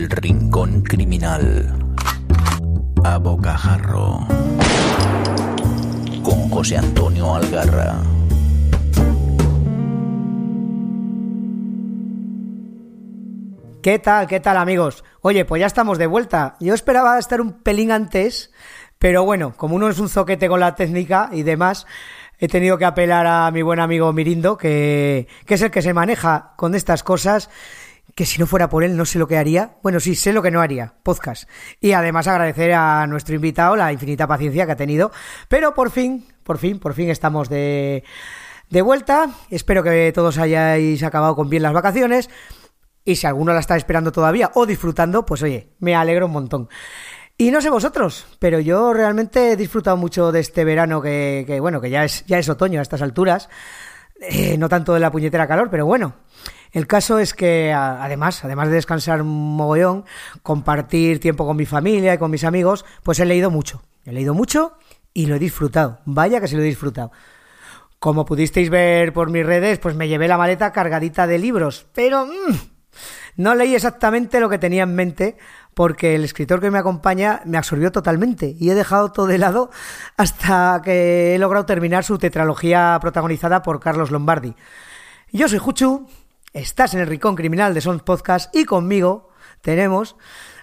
El Rincón Criminal. A Bocajarro. Con José Antonio Algarra. ¿Qué tal? ¿Qué tal amigos? Oye, pues ya estamos de vuelta. Yo esperaba estar un pelín antes, pero bueno, como uno es un zoquete con la técnica y demás, he tenido que apelar a mi buen amigo Mirindo, que, que es el que se maneja con estas cosas que si no fuera por él no sé lo que haría. Bueno, sí, sé lo que no haría, podcast. Y además agradecer a nuestro invitado la infinita paciencia que ha tenido. Pero por fin, por fin, por fin estamos de, de vuelta. Espero que todos hayáis acabado con bien las vacaciones. Y si alguno la está esperando todavía o disfrutando, pues oye, me alegro un montón. Y no sé vosotros, pero yo realmente he disfrutado mucho de este verano que, bueno, que ya es, ya es otoño a estas alturas. Eh, no tanto de la puñetera calor, pero bueno. El caso es que además, además de descansar un mogollón, compartir tiempo con mi familia y con mis amigos, pues he leído mucho. He leído mucho y lo he disfrutado. Vaya que se lo he disfrutado. Como pudisteis ver por mis redes, pues me llevé la maleta cargadita de libros, pero mmm, no leí exactamente lo que tenía en mente porque el escritor que me acompaña me absorbió totalmente y he dejado todo de lado hasta que he logrado terminar su tetralogía protagonizada por Carlos Lombardi. Yo soy Juchu, estás en el Ricón Criminal de Sons Podcast y conmigo tenemos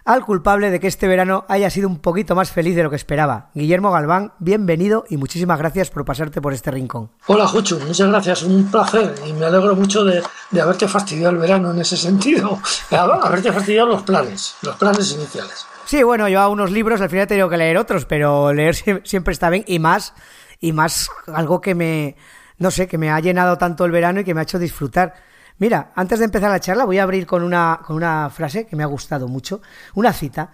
al culpable de que este verano haya sido un poquito más feliz de lo que esperaba. Guillermo Galván, bienvenido y muchísimas gracias por pasarte por este rincón. Hola Juchu, muchas gracias, un placer y me alegro mucho de, de haberte fastidiado el verano en ese sentido, haberte fastidiado los planes, los planes iniciales. Sí, bueno, yo a unos libros al final he tenido que leer otros, pero leer siempre está bien y más, y más algo que me, no sé, que me ha llenado tanto el verano y que me ha hecho disfrutar. Mira, antes de empezar la charla voy a abrir con una, con una frase que me ha gustado mucho, una cita,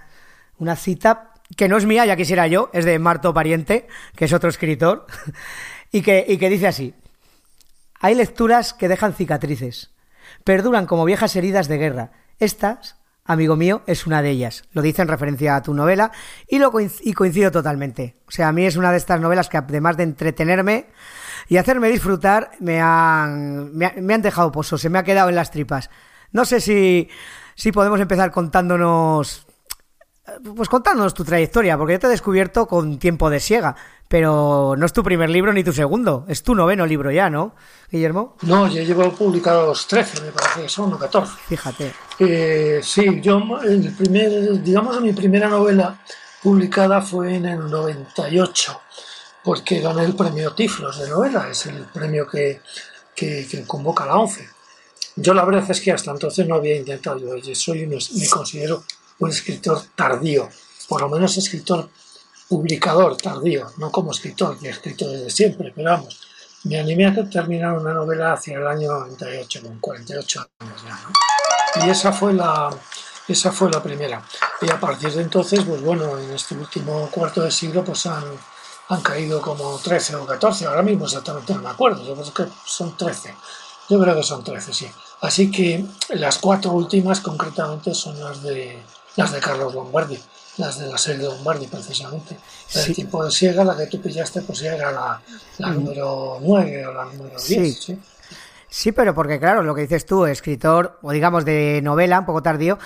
una cita que no es mía, ya quisiera yo, es de Marto Pariente, que es otro escritor, y que, y que dice así, hay lecturas que dejan cicatrices, perduran como viejas heridas de guerra. Estas, amigo mío, es una de ellas. Lo dice en referencia a tu novela y, lo y coincido totalmente. O sea, a mí es una de estas novelas que además de entretenerme, y hacerme disfrutar me han, me, me han dejado pozo, se me ha quedado en las tripas. No sé si, si podemos empezar contándonos pues contándonos tu trayectoria, porque yo te he descubierto con tiempo de siega, pero no es tu primer libro ni tu segundo, es tu noveno libro ya, ¿no, Guillermo? No, yo llevo publicados 13, me parece que son, o 14. Fíjate. Eh, sí, yo, el primer, digamos, mi primera novela publicada fue en el 98 porque gané el premio Tiflos de novela, es el premio que, que, que convoca la ONCE. Yo la verdad es que hasta entonces no había intentado, yo soy un, me considero un escritor tardío, por lo menos escritor publicador tardío, no como escritor, que he escrito desde siempre, pero vamos, me animé a terminar una novela hacia el año 98, con 48 años ya, ¿no? Y esa fue la, esa fue la primera. Y a partir de entonces, pues bueno, en este último cuarto de siglo, pues han, han caído como 13 o 14, ahora mismo exactamente no me acuerdo, yo creo que son 13, yo creo que son 13, sí. Así que las cuatro últimas concretamente son las de, las de Carlos Lombardi, las de la serie Lombardi precisamente. El sí. tipo de siega, la que tú pillaste, pues ya era la, la mm. número 9 o la número 10. Sí. ¿sí? sí, pero porque claro, lo que dices tú, escritor, o digamos de novela, un poco tardío,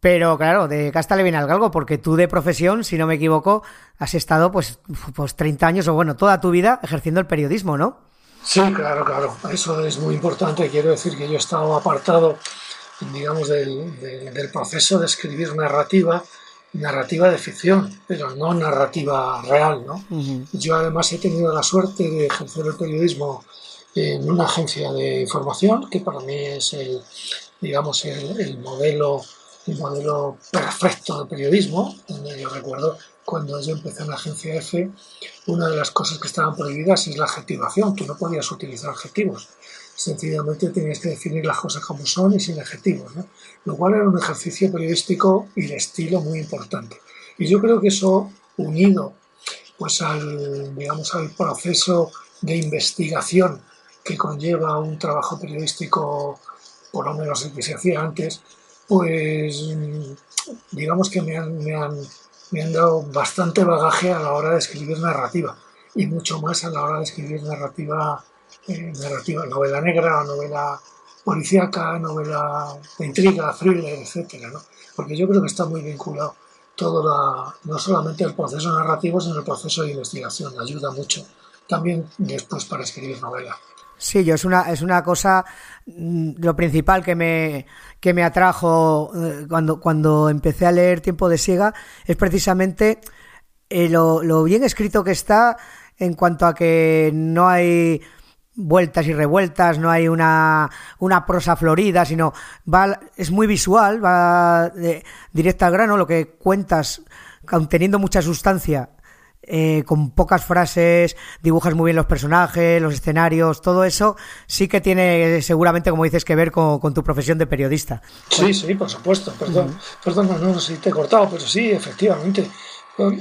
pero claro, de casta le viene al galgo, porque tú de profesión, si no me equivoco, has estado pues, pues 30 años o bueno, toda tu vida ejerciendo el periodismo, ¿no? Sí, claro, claro. Eso es muy importante. Quiero decir que yo he estado apartado, digamos, del, del, del proceso de escribir narrativa, narrativa de ficción, pero no narrativa real, ¿no? Uh -huh. Yo además he tenido la suerte de ejercer el periodismo en una agencia de información, que para mí es el, digamos, el, el modelo el modelo perfecto de periodismo, donde yo recuerdo cuando yo empecé en la agencia F, una de las cosas que estaban prohibidas es la adjetivación, tú no podías utilizar adjetivos, sencillamente tenías que definir las cosas como son y sin adjetivos, lo cual era un ejercicio periodístico y de estilo muy importante. Y yo creo que eso, unido pues al, digamos, al proceso de investigación que conlleva un trabajo periodístico, por lo menos el que se hacía antes, pues digamos que me han, me, han, me han, dado bastante bagaje a la hora de escribir narrativa y mucho más a la hora de escribir narrativa, eh, narrativa novela negra novela, policíaca, novela de intriga, thriller, etcétera, ¿no? Porque yo creo que está muy vinculado todo la, no solamente el proceso narrativo, sino el proceso de investigación. Ayuda mucho también después para escribir novela. Sí, yo es una, es una cosa, mm, lo principal que me, que me atrajo eh, cuando, cuando empecé a leer Tiempo de Siega es precisamente eh, lo, lo bien escrito que está en cuanto a que no hay vueltas y revueltas, no hay una, una prosa florida, sino va, es muy visual, va de, directa al grano, lo que cuentas, teniendo mucha sustancia, eh, con pocas frases, dibujas muy bien los personajes, los escenarios, todo eso sí que tiene seguramente, como dices, que ver con, con tu profesión de periodista. Sí, sí, por supuesto. Perdón, perdón, no, no sé si te he cortado, pero sí, efectivamente.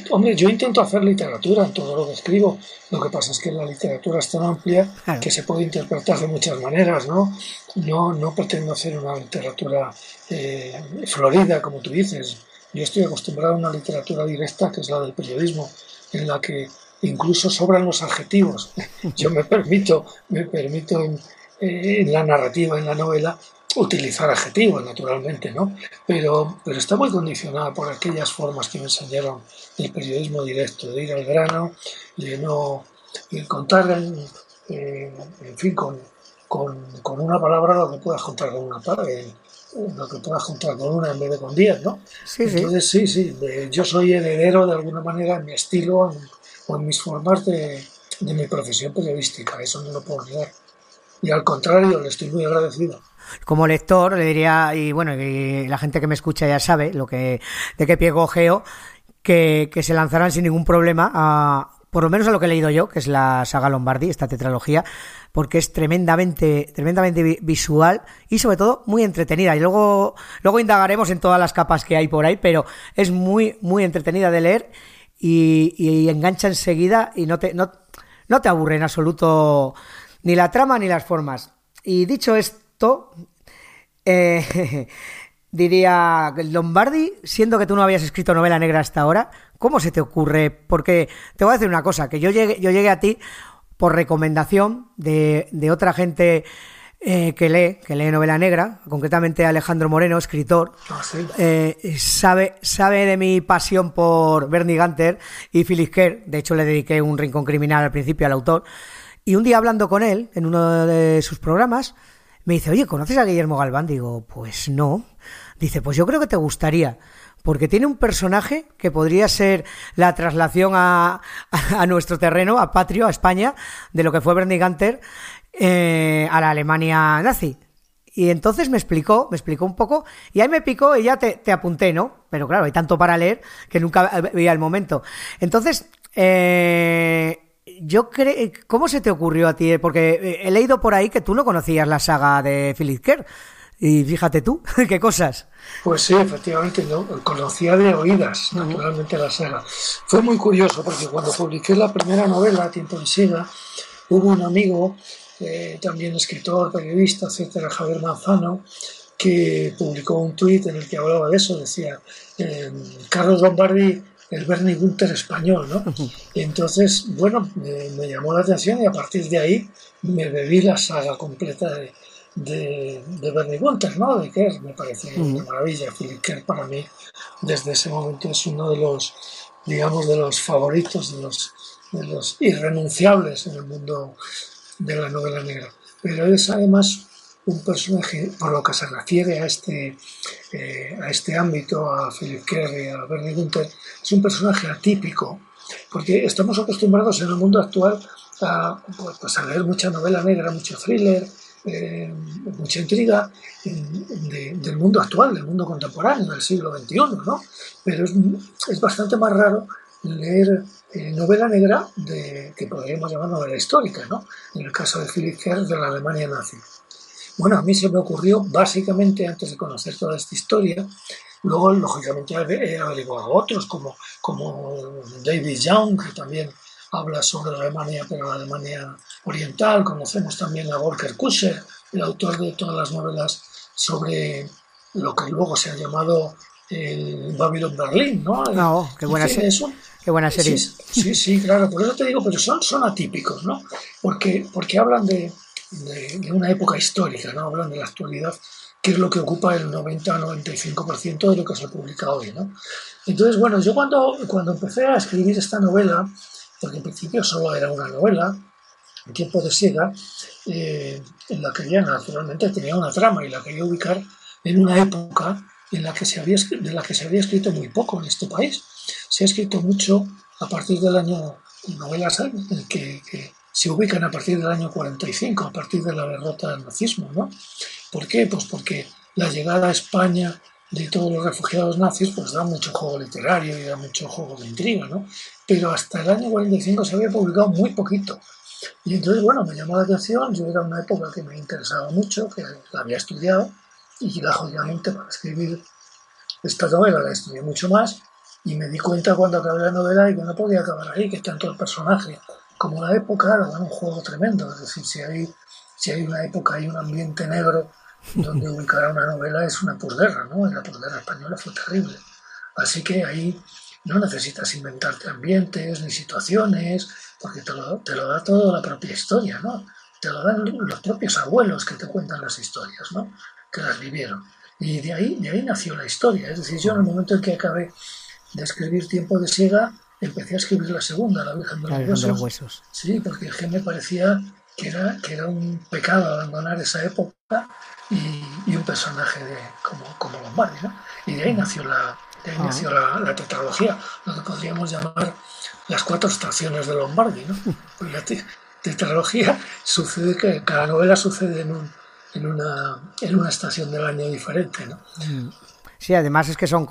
Hombre, yo intento hacer literatura en todo lo que escribo. Lo que pasa es que la literatura es tan amplia Claro. que se puede interpretar de muchas maneras, ¿no? No, no pretendo hacer una literatura eh, florida, como tú dices. Yo estoy acostumbrado a una literatura directa, que es la del periodismo, en la que incluso sobran los adjetivos. Yo me permito, me permito en, eh, en la narrativa, en la novela, utilizar adjetivos, naturalmente, ¿no? Pero, pero está muy condicionada por aquellas formas que me enseñaron el periodismo directo, de ir al grano, de no de contar, en, eh, en fin, con, con, con una palabra lo que puedas contar con una palabra, lo que puedas contar con una en vez de con diez, ¿no? Sí, sí. Entonces, sí, sí, yo soy heredero de alguna manera en mi estilo en- o en mis formas de, de mi profesión periodística, eso no lo puedo negar. Y al contrario, le estoy muy agradecido. Como lector le diría, y bueno, y la gente que me escucha ya sabe lo que, de qué pie cogeo, que, que se lanzarán sin ningún problema a, por lo menos a lo que he leído yo, que es la saga Lombardi, esta tetralogía, porque es tremendamente, tremendamente vi- visual y sobre todo muy entretenida. Y luego, luego indagaremos en todas las capas que hay por ahí, pero es muy, muy entretenida de leer y, y engancha enseguida y no te, no, no te aburre en absoluto ni la trama ni las formas. Y dicho esto, eh, diría Lombardi, siendo que tú no habías escrito novela negra hasta ahora, ¿cómo se te ocurre? Porque te voy a decir una cosa, que yo llegué, yo llegué a ti por recomendación de, de otra gente eh, que lee, que lee novela negra, concretamente Alejandro Moreno, escritor, Ah, sí. eh, sabe, sabe de mi pasión por Bernie Gunter y Phyllis Kerr. De hecho, le dediqué un rincón criminal al principio al autor. Y un día hablando con él en uno de sus programas, me dice, oye, ¿conoces a Guillermo Galván? Digo, pues no. Dice, pues yo creo que te gustaría. Porque tiene un personaje que podría ser la traslación a, a nuestro terreno, a Patrio, a España, de lo que fue Bernie Gunter eh, a la Alemania nazi. Y entonces me explicó, me explicó un poco, y ahí me picó y ya te, te apunté, ¿no? Pero claro, hay tanto para leer que nunca veía el momento. Entonces, eh, yo creo, ¿cómo se te ocurrió a ti? Porque eh, he leído por ahí que tú no conocías la saga de Philip Kerr. Y fíjate tú, qué cosas. Pues sí, efectivamente, ¿no? conocía de oídas, naturalmente, la saga. Fue muy curioso porque cuando publiqué la primera novela, Tiempo de Siega, hubo un amigo, eh, también escritor, periodista, etcétera, Javier Manzano, que publicó un tuit en el que hablaba de eso, decía, eh, Carlos Lombardi, el Bernie Gunther español, ¿no? Y entonces, bueno, me, me llamó la atención y a partir de ahí me bebí la saga completa de, de, de Bernie Gunther, ¿no? De Kerr, me parece una maravilla. Philip Kerr para mí, desde ese momento, es uno de los, digamos, de los favoritos, de los, de los irrenunciables en el mundo de la novela negra. Pero es además un personaje, por lo que se refiere a este, eh, a este ámbito, a Philip Kerr a Bernie Gunther, es un personaje atípico, porque estamos acostumbrados en el mundo actual a, pues, pues, a leer mucha novela negra, mucho thriller, eh, mucha intriga de- del mundo actual, del mundo contemporáneo, del siglo XXI, ¿no? Pero es, bastante más raro leer eh, novela negra que podríamos llamar novela histórica, ¿no? En el caso de Philip Kerr de la Alemania nazi. Bueno, a mí se me ocurrió básicamente antes de conocer toda esta historia, luego lógicamente he averiguado otros como, como David Young, que también habla sobre la Alemania, pero la Alemania oriental, conocemos también a Volker Kuscher, el autor de todas las novelas sobre lo que luego se ha llamado el Babylon Berlín, ¿no? Ah, oh, qué buena fin, serie. eso- Qué buena serie. Sí, sí, sí, claro, por eso te digo, pero son, son atípicos, ¿no? Porque, porque hablan de, de, una época histórica, no hablan de la actualidad, que es lo que ocupa el 90-95% de lo que se publica hoy. ¿no? Entonces, bueno, yo cuando, cuando empecé a escribir esta novela, porque en principio solo era una novela, en tiempo de siega, eh, en la que ya naturalmente tenía una trama y la quería ubicar en una época en la que se había, de la que se había escrito muy poco en este país. Se ha escrito mucho a partir del año, novelas que, que se ubican a partir del año 45, a partir de la derrota del nazismo. ¿no? ¿Por qué? Pues porque la llegada a España de todos los refugiados nazis pues da mucho juego literario y da mucho juego de intriga, ¿no? Pero hasta el año 45 se había publicado muy poquito. Y entonces, bueno, me llamó la atención, yo era una época que me interesaba mucho, que la había estudiado, y lógicamente para escribir esta novela la estudié mucho más, y me di cuenta cuando acabé la novela y que no podía acabar ahí, que tanto el personaje como la época le dan un juego tremendo, es decir, si hay, si hay una época y un ambiente negro donde ubicar a una novela es una posguerra, ¿no? La posguerra española fue terrible. Así que ahí no necesitas inventarte ambientes ni situaciones, porque te lo, te lo da todo la propia historia, ¿no? Te lo dan los propios abuelos que te cuentan las historias, ¿no? Que las vivieron. Y de ahí, de ahí nació la historia. Es decir, yo en el momento en que acabé de escribir Tiempo de Siega, empecé a escribir la segunda, La Virgen de los, huesos. huesos. Sí, porque me parecía que era, que era un pecado abandonar esa época y, un personaje de, como, como Lombardi. ¿no? Y de ahí nació la, de ahí ah. nació la, la, tetralogía, lo que podríamos llamar las cuatro estaciones de Lombardi. ¿no? Pues la tetralogía sucede que cada novela sucede en, un, en, una, en una estación del año diferente. ¿no? Mm. Sí, además es que son,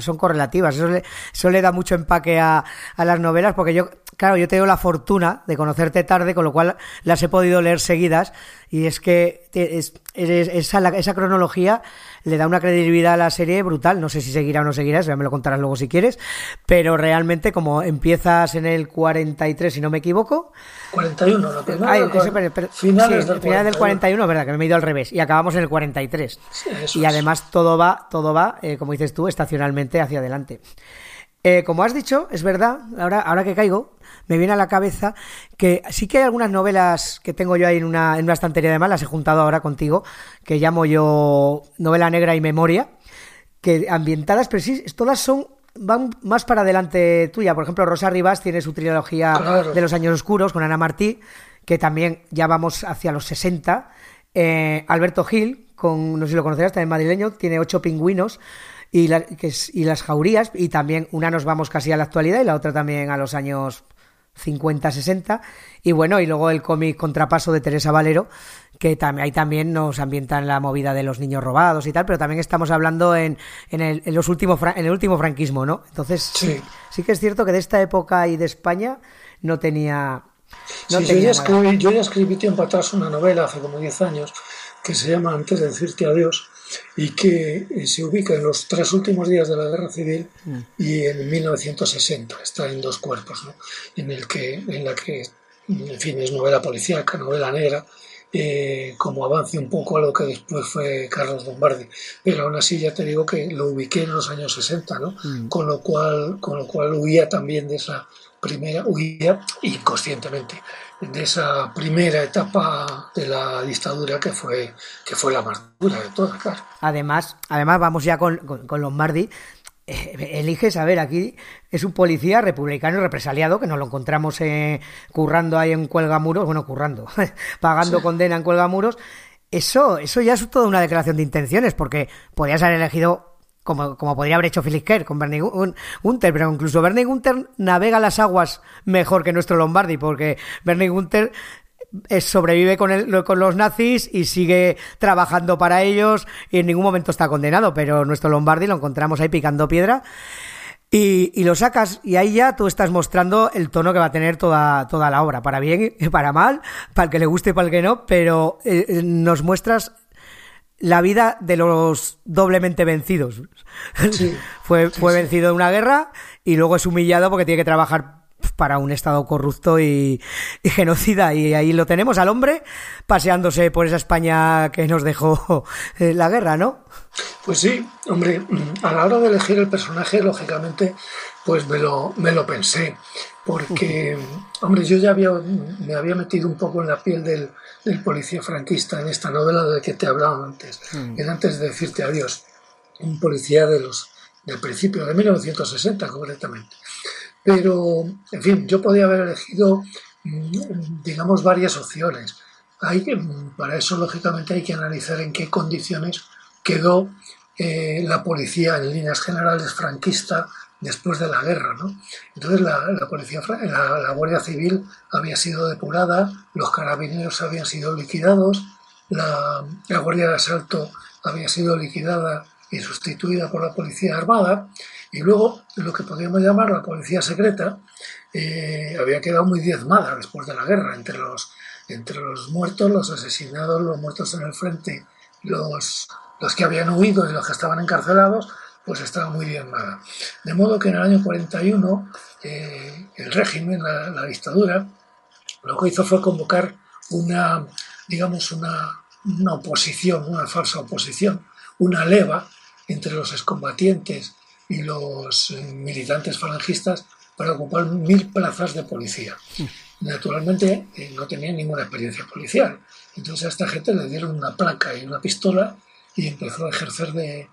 son correlativas. Eso le, eso le, da mucho empaque a, a, las novelas, porque yo, claro, yo tengo la fortuna de conocerte tarde, con lo cual las he podido leer seguidas. Y es que es, esa, esa, cronología le da una credibilidad a la serie brutal. No sé si seguirá o no seguirá, ya me lo contarás luego si quieres. Pero realmente, como empiezas en el 43, si no me equivoco. 41, la primera. finales del, final del 41, verdad, que me he ido al revés. Y acabamos en el 43. y además todo va, todo va, eh, como dices tú, estacionalmente hacia adelante. Eh, como has dicho, es verdad, ahora, ahora que caigo, me viene a la cabeza que sí que hay algunas novelas que tengo yo ahí en una, en una estantería de más, las he juntado ahora contigo, que llamo yo novela negra y memoria, que ambientadas, pero sí, todas son van más para adelante tuya. Por ejemplo, Rosa Rivas tiene su trilogía de los años oscuros con Ana Martí, que también ya vamos hacia los 60. Eh, Alberto Gil, con, no sé si lo conocerás, también madrileño, tiene ocho pingüinos y, que y las jaurías, y también una nos vamos casi a la actualidad y la otra también a los años 50, 60. Y bueno, y luego el cómic Contrapaso de Teresa Valero, que también, ahí también nos ambientan la movida de los niños robados y tal, pero también estamos hablando en, en, el, en los últimos, en el último franquismo, ¿no? Entonces, sí. sí. que es cierto que de esta época y de España no tenía... No sí, yo, ya escribí, yo ya escribí tiempo atrás una novela, hace como 10 años, que se llama Antes de decirte adiós, y que eh, se ubica en los tres últimos días de la guerra civil mm. y en 1960 está en dos cuerpos ¿no? en el que en la que en fin es novela policíaca novela negra eh, como avance un poco a lo que después fue Carlos Lombardi pero aún así ya te digo que lo ubiqué en los años 60 ¿no? Mm. con lo cual con lo cual huía también de esa primera huía inconscientemente de esa primera etapa de la dictadura que fue, que fue la más dura de todas, claro. Además, además vamos ya con, con, Lombardi. Eh, elige saber, aquí es un policía republicano y represaliado que nos lo encontramos eh, currando ahí en Cuelgamuros, bueno, currando, pagando condena en Cuelgamuros. Eso, eso ya es toda una declaración de intenciones, porque podías haber elegido como, como podría haber hecho Felix Kerr con Bernie Gunther, pero incluso Bernie Gunther navega las aguas mejor que nuestro Lombardi, porque Bernie Gunther eh, sobrevive con, el, con los nazis y sigue trabajando para ellos y en ningún momento está condenado, pero nuestro Lombardi lo encontramos ahí picando piedra. Y, y, lo sacas y ahí ya tú estás mostrando el tono que va a tener toda, toda la obra, para bien y para mal, para el que le guste y para el que no, pero eh, eh, nos muestras la vida de los doblemente vencidos. fue, fue vencido en una guerra y luego es humillado porque tiene que trabajar para un Estado corrupto y, genocida. Y ahí lo tenemos al hombre paseándose por esa España que nos dejó eh, la guerra, ¿no? Pues sí, hombre, a la hora de elegir el personaje, lógicamente, pues me lo, me lo pensé. Porque, hombre, yo ya había, me había metido un poco en la piel del, policía franquista en esta novela de que te hablaba antes. Mm. Y antes de decirte adiós, un policía de los del principio de 1960 concretamente. Pero, en fin, yo podía haber elegido, mm, digamos, varias opciones. Hay para eso, lógicamente, hay que analizar en qué condiciones quedó eh, la policía en líneas generales franquista después de la guerra. ¿no? Entonces la, policía, la, Guardia Civil había sido depurada, los carabineros habían sido liquidados, la, la Guardia de Asalto había sido liquidada y sustituida por la Policía Armada, y luego lo que podríamos llamar la Policía Secreta eh, había quedado muy diezmada después de la guerra, entre los, entre los muertos, los asesinados, los muertos en el frente, los, los que habían huido y los que estaban encarcelados, pues estaba muy diezmada. De modo que en el año 41 eh, el régimen, la, la dictadura, lo que hizo fue convocar una, digamos, una, una oposición, una falsa oposición, una leva entre los excombatientes y los eh, militantes falangistas para ocupar mil plazas de policía. Naturalmente eh, no tenían ninguna experiencia policial. Entonces a esta gente le dieron una placa y una pistola y empezó a ejercer de,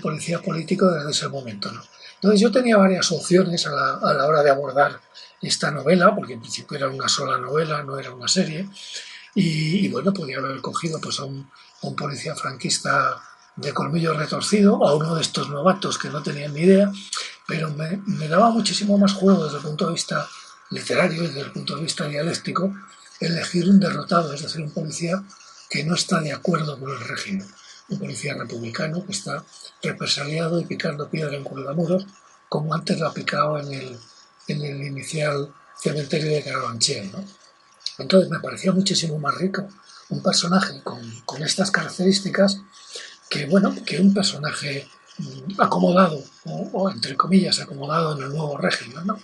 policía político desde ese momento. Entonces yo tenía varias opciones a la, hora de abordar esta novela, porque en principio era una sola novela, no era una serie, y, bueno, podía haber cogido pues, a un policía franquista de colmillo retorcido a uno de estos novatos que no tenían ni idea, pero me, daba muchísimo más juego desde el punto de vista literario y desde el punto de vista dialéctico elegir un derrotado, es decir, un policía que no está de acuerdo con el régimen, un policía republicano que está represaliado y picando piedra en Cuelgamuros, como antes lo ha picado en el, en el inicial cementerio de Carabanchel. ¿no? Entonces me parecía muchísimo más rico un personaje con, con estas características que bueno, que un personaje mm, acomodado, o, entre comillas acomodado en el nuevo régimen, ¿no?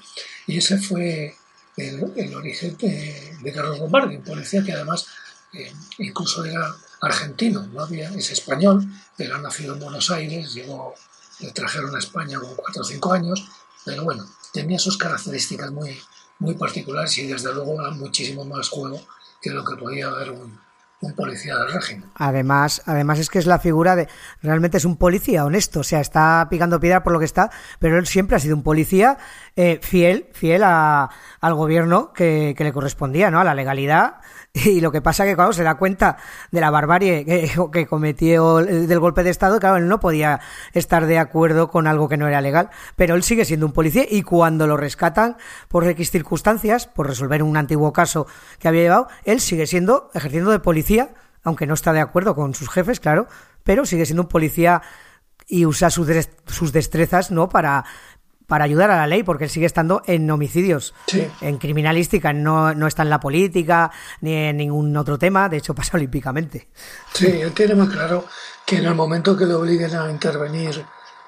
Y ese fue el, origen de, Carlos Lombardi, un policía que además eh, incluso era argentino, no había, es español, pero ha nacido en Buenos Aires, llegó, le trajeron a España con cuatro o cinco años, pero bueno, tenía sus características muy, muy particulares y desde luego era muchísimo más juego que lo que podía haber un, un policía del régimen. Además, además es que es la figura de realmente es un policía honesto, o sea, está picando piedra por lo que está, pero él siempre ha sido un policía eh, fiel, fiel a, al gobierno que, que, le correspondía, ¿no? A la legalidad y lo que pasa que cuando se da cuenta de la barbarie que, cometió del golpe de Estado, claro, él no podía estar de acuerdo con algo que no era legal, pero él sigue siendo un policía y cuando lo rescatan por X circunstancias, por resolver un antiguo caso que había llevado, él sigue siendo, ejerciendo de policía, aunque no está de acuerdo con sus jefes, claro, pero sigue siendo un policía y usa sus, sus destrezas, ¿no? Para para ayudar a la ley, porque él sigue estando en homicidios, en criminalística, no, no, está en la política ni en ningún otro tema, de hecho pasa olímpicamente. Sí, él tiene muy claro que en el momento que le obliguen a intervenir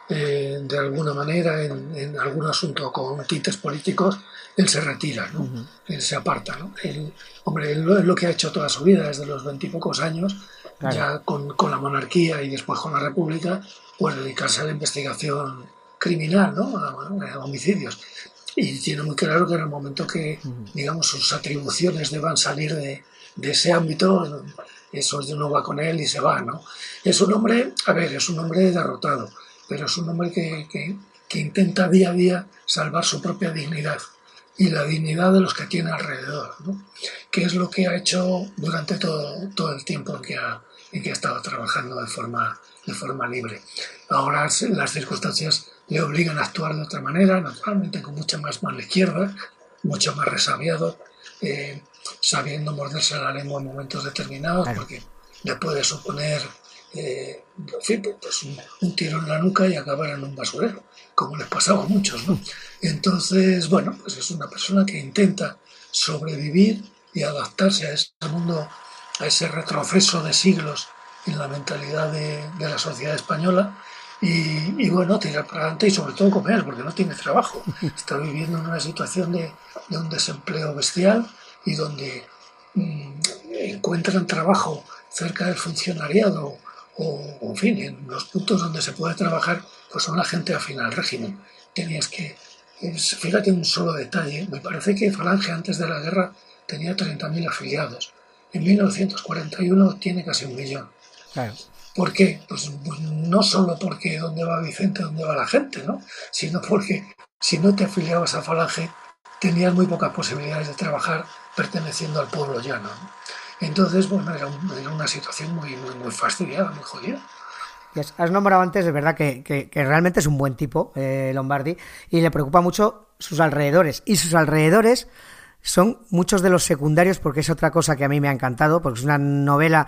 eh, de alguna manera en, algún asunto con tintes políticos, él se retira, ¿no? él se aparta. ¿no? hombre, él, es lo que ha hecho toda su vida, desde los veintipocos años, ya con, con la monarquía y después con la república, pues dedicarse a la investigación criminal, ¿no? A, homicidios. Y tiene muy claro que en el momento que, digamos, sus atribuciones deban salir de, de ese ámbito, eso no va con él y se va, ¿no? Es un hombre, a ver, es un hombre derrotado, pero es un hombre que, que, que intenta día a día salvar su propia dignidad y la dignidad de los que tiene alrededor, ¿no? que es lo que ha hecho durante todo, todo el tiempo en que ha, en que ha estado trabajando de forma, de forma libre. Ahora las circunstancias le obligan a actuar de otra manera, naturalmente con mucha más mano izquierda, mucho más resabiado, eh, sabiendo morderse la lengua en momentos determinados, porque le puede suponer eh, pues un, tiro en la nuca y acabar en un basurero, como les pasaba a muchos. ¿no? Entonces, bueno, pues es una persona que intenta sobrevivir y adaptarse a ese mundo, a ese retroceso de siglos en la mentalidad de, de la sociedad española y, bueno, tirar para adelante y sobre todo comer, porque no tiene trabajo. Está viviendo en una situación de, un desempleo bestial y donde mm, encuentran trabajo cerca del funcionariado o, en fin, en los puntos donde se puede trabajar, pues son la gente afín al régimen. Tenías que, fíjate un solo detalle, me parece que Falange antes de la guerra tenía 30.000 afiliados. En 1941 tiene casi un millón. Claro. ¿Por qué? Pues, pues, no solo porque dónde va Vicente, dónde va la gente, ¿no? Sino porque si no te afiliabas a Falange, tenías muy pocas posibilidades de trabajar perteneciendo al pueblo llano. Entonces, bueno, era, una situación muy, muy, muy fastidiada, muy jodida. Has nombrado antes, de verdad, que, realmente es un buen tipo, eh, Lombardi, y le preocupa mucho sus alrededores. Y sus alrededores son muchos de los secundarios, porque es otra cosa que a mí me ha encantado, porque es una novela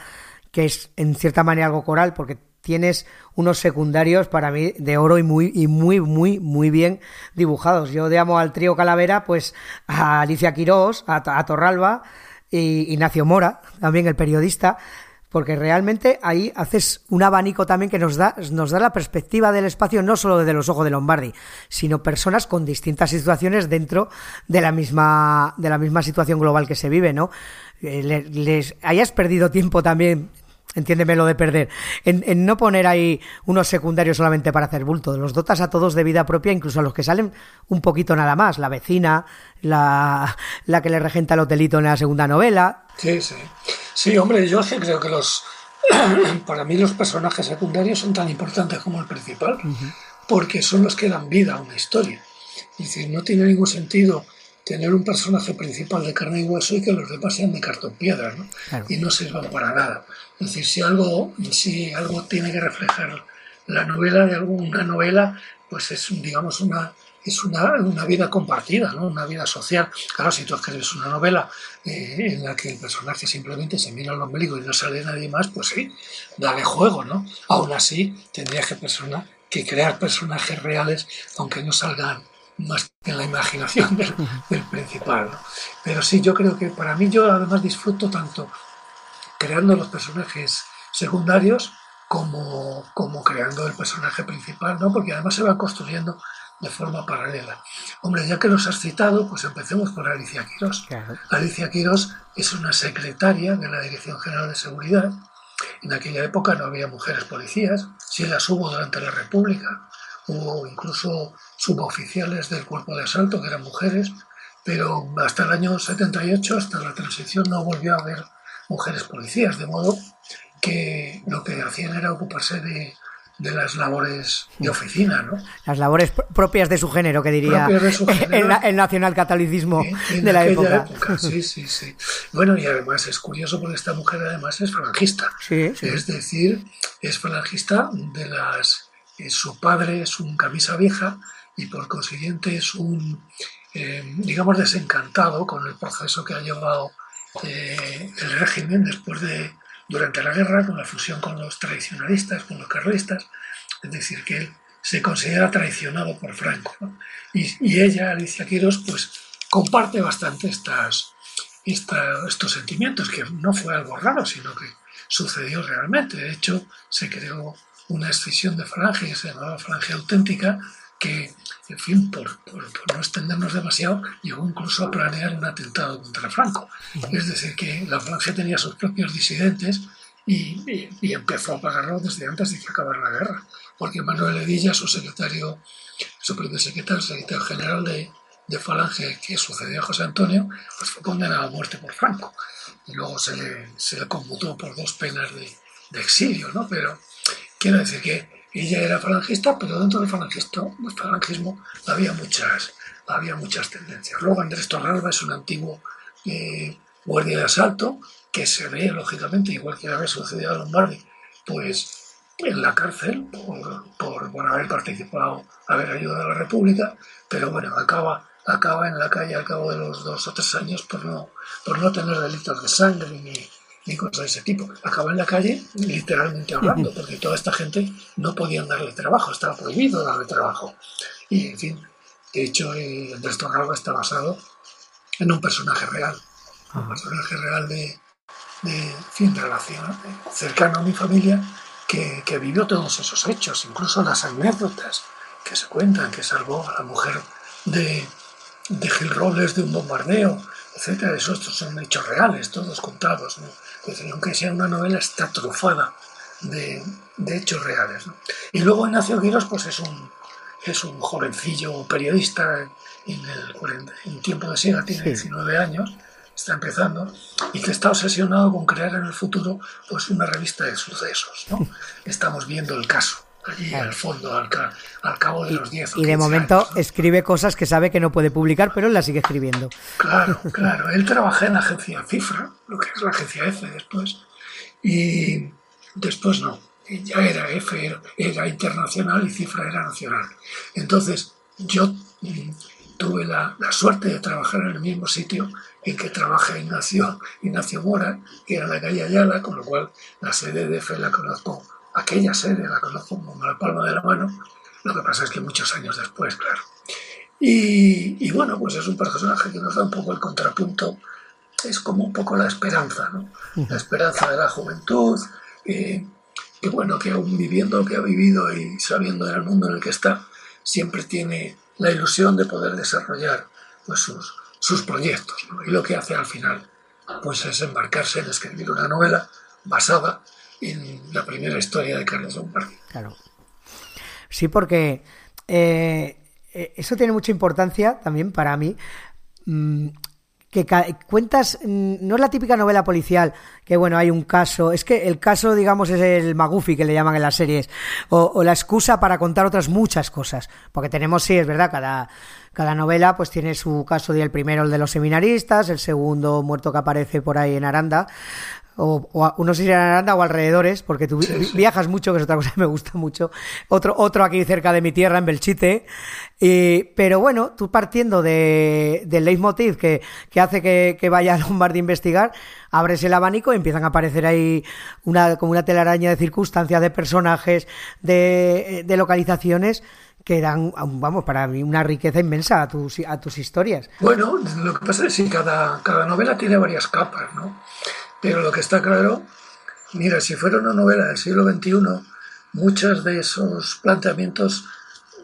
que es en cierta manera algo coral, porque tienes unos secundarios para mí de oro y muy, y muy, muy, muy bien dibujados. Yo amo al trío Calavera, pues a Alicia Quirós, a, Torralba y Ignacio Mora, también el periodista, porque realmente ahí haces un abanico también que nos da, nos da la perspectiva del espacio no solo desde los ojos de Lombardi, sino personas con distintas situaciones dentro de la misma, de la misma situación global que se vive, ¿no? Eh, les hayas perdido tiempo también entiéndeme lo de perder, en, no poner ahí unos secundarios solamente para hacer bulto, los dotas a todos de vida propia, incluso a los que salen un poquito nada más, la vecina, la, la que le regenta el hotelito en la segunda novela. Sí, sí. Sí, hombre, yo creo que los, para mí los personajes secundarios son tan importantes como el principal, porque son los que dan vida a una historia. Es decir, no tiene ningún sentido tener un personaje principal de carne y hueso y que los demás sean de cartón piedra, ¿no? Y no sirvan para nada. Es decir, si algo, si algo tiene que reflejar la novela de alguna novela, pues es, digamos, una, es una, una, vida compartida, ¿no? una vida social. Claro, si tú escribes una novela eh, en la que el personaje simplemente se mira al ombligo y no sale nadie más, pues sí, dale juego, ¿no? Aún así, tendrías que, persona, que crear personajes reales, aunque no salgan más que en la imaginación del, principal. Pero sí, yo creo que para mí yo además disfruto tanto creando los personajes secundarios como, como creando el personaje principal, ¿no? porque además se va construyendo de forma paralela. Hombre, ya que los has citado, pues empecemos por Alicia Quirós. Alicia Quirós es una secretaria de la Dirección General de Seguridad. En aquella época no había mujeres policías, sí las hubo durante la República, hubo incluso suboficiales del cuerpo de asalto, que eran mujeres, pero hasta el año 78, hasta la transición, no volvió a haber mujeres policías, de modo que lo que hacían era ocuparse de, las labores de oficina, ¿no? Las labores propias de su género, que diría el, nacionalcatolicismo de la época. Sí, sí, sí. Bueno, y además es curioso porque esta mujer además es falangista. Es decir, es falangista de las... Eh, su padre es un camisa vieja y por consiguiente es un, eh, digamos, desencantado con el proceso que ha llevado eh, el régimen después de, durante la guerra, con la fusión con los tradicionalistas, con los carlistas, es decir, que él se considera traicionado por Franco. Y, ella, Alicia Quiros, pues comparte bastante estas, estos sentimientos, que no fue algo raro, sino que sucedió realmente. De hecho, se creó una escisión de falange que se llamaba falange auténtica, que, en fin, por, no extendernos demasiado, llegó incluso a planear un atentado contra Franco. Es decir, que la Francia tenía sus propios disidentes y, empezó a pagarlo desde antes de que acabara la guerra, porque Manuel Edilla, su secretario, su primer secretario, secretario general de, de Falange, que sucedió a José Antonio, pues fue condenado a muerte por Franco. Y luego se le, se le conmutó por dos penas de, de exilio, ¿no? Pero quiero decir que ella era falangista, pero dentro del falangismo había muchas, había muchas tendencias. Luego Andrés Torralba es un antiguo eh, guardia de asalto que se ve, lógicamente, igual que había sucedido a Lombardi, pues en la cárcel por, por, haber participado, haber ayudado a la República, pero bueno, acaba, acaba en la calle al cabo de los dos o tres años por no, por no tener delitos de sangre ni, ni cosas de ese tipo. Acaba en la calle, literalmente hablando, porque toda esta gente no podían darle trabajo, estaba prohibido darle trabajo. Y, en fin, de hecho, Andrés Torralba está basado en un personaje real, un personaje real de, de fin, relación cercano a mi familia, que, que vivió todos esos hechos, incluso las anécdotas que se cuentan, que salvó a la mujer de, de Gil Robles de un bombardeo, etcétera. Eso, estos son hechos reales, todos contados. ¿no? aunque sea una novela, está trufada de, de hechos reales. ¿no? Y luego Ignacio Guiros pues es un, es un jovencillo periodista en, el, en tiempo de Siega, tiene 19 años, está empezando, y que está obsesionado con crear en el futuro pues una revista de sucesos. ¿no? Estamos viendo el caso allí al fondo, al, cabo de los 10 Y de momento escribe cosas que sabe que no puede publicar, pero él las sigue escribiendo. Claro, claro. Él trabaja en la agencia Cifra, lo que es la agencia F después, y después no. Ya era F, era, internacional y Cifra era nacional. Entonces, yo mm, tuve la, suerte de trabajar en el mismo sitio en que trabaja Ignacio, Ignacio Mora, que era la calle Ayala, con lo cual la sede de F la conozco aquella sede la conozco como la palma de la mano, lo que pasa es que muchos años después, claro. Y, bueno, pues es un personaje que nos da un poco el contrapunto, es como un poco la esperanza, ¿no? La esperanza de la juventud, que bueno, que aún viviendo lo que ha vivido y sabiendo en el mundo en el que está, siempre tiene la ilusión de poder desarrollar pues, sus, sus proyectos. Y lo que hace al final pues es embarcarse en escribir una novela basada en la primera historia de Carlos Lombardi. Claro. Sí, porque eh, eh, eso tiene mucha importancia también para mí. Mm, que cuentas, mm, no es la típica novela policial, que bueno, hay un caso, es que el caso, digamos, es el magufi que le llaman en las series, o, la excusa para contar otras muchas cosas, porque tenemos, sí, es verdad, cada, cada novela pues tiene su caso, el primero el de los seminaristas, el segundo muerto que aparece por ahí en Aranda, o, o uno si en Aranda o alrededores, porque tú viajas mucho, que es otra cosa que me gusta mucho. Otro, otro aquí cerca de mi tierra, en Belchite. Y, pero bueno, tú partiendo de, del leitmotiv que, que hace que, que vaya a Lombardi a investigar, abres el abanico y empiezan a aparecer ahí una, como una telaraña de circunstancias, de personajes, de, de localizaciones que dan, vamos, para mí una riqueza inmensa a tus, a tus historias. Bueno, lo que pasa es que cada, cada novela tiene varias capas, ¿no? Pero lo que está claro, mira, si fuera una novela del siglo XXI, muchos de esos planteamientos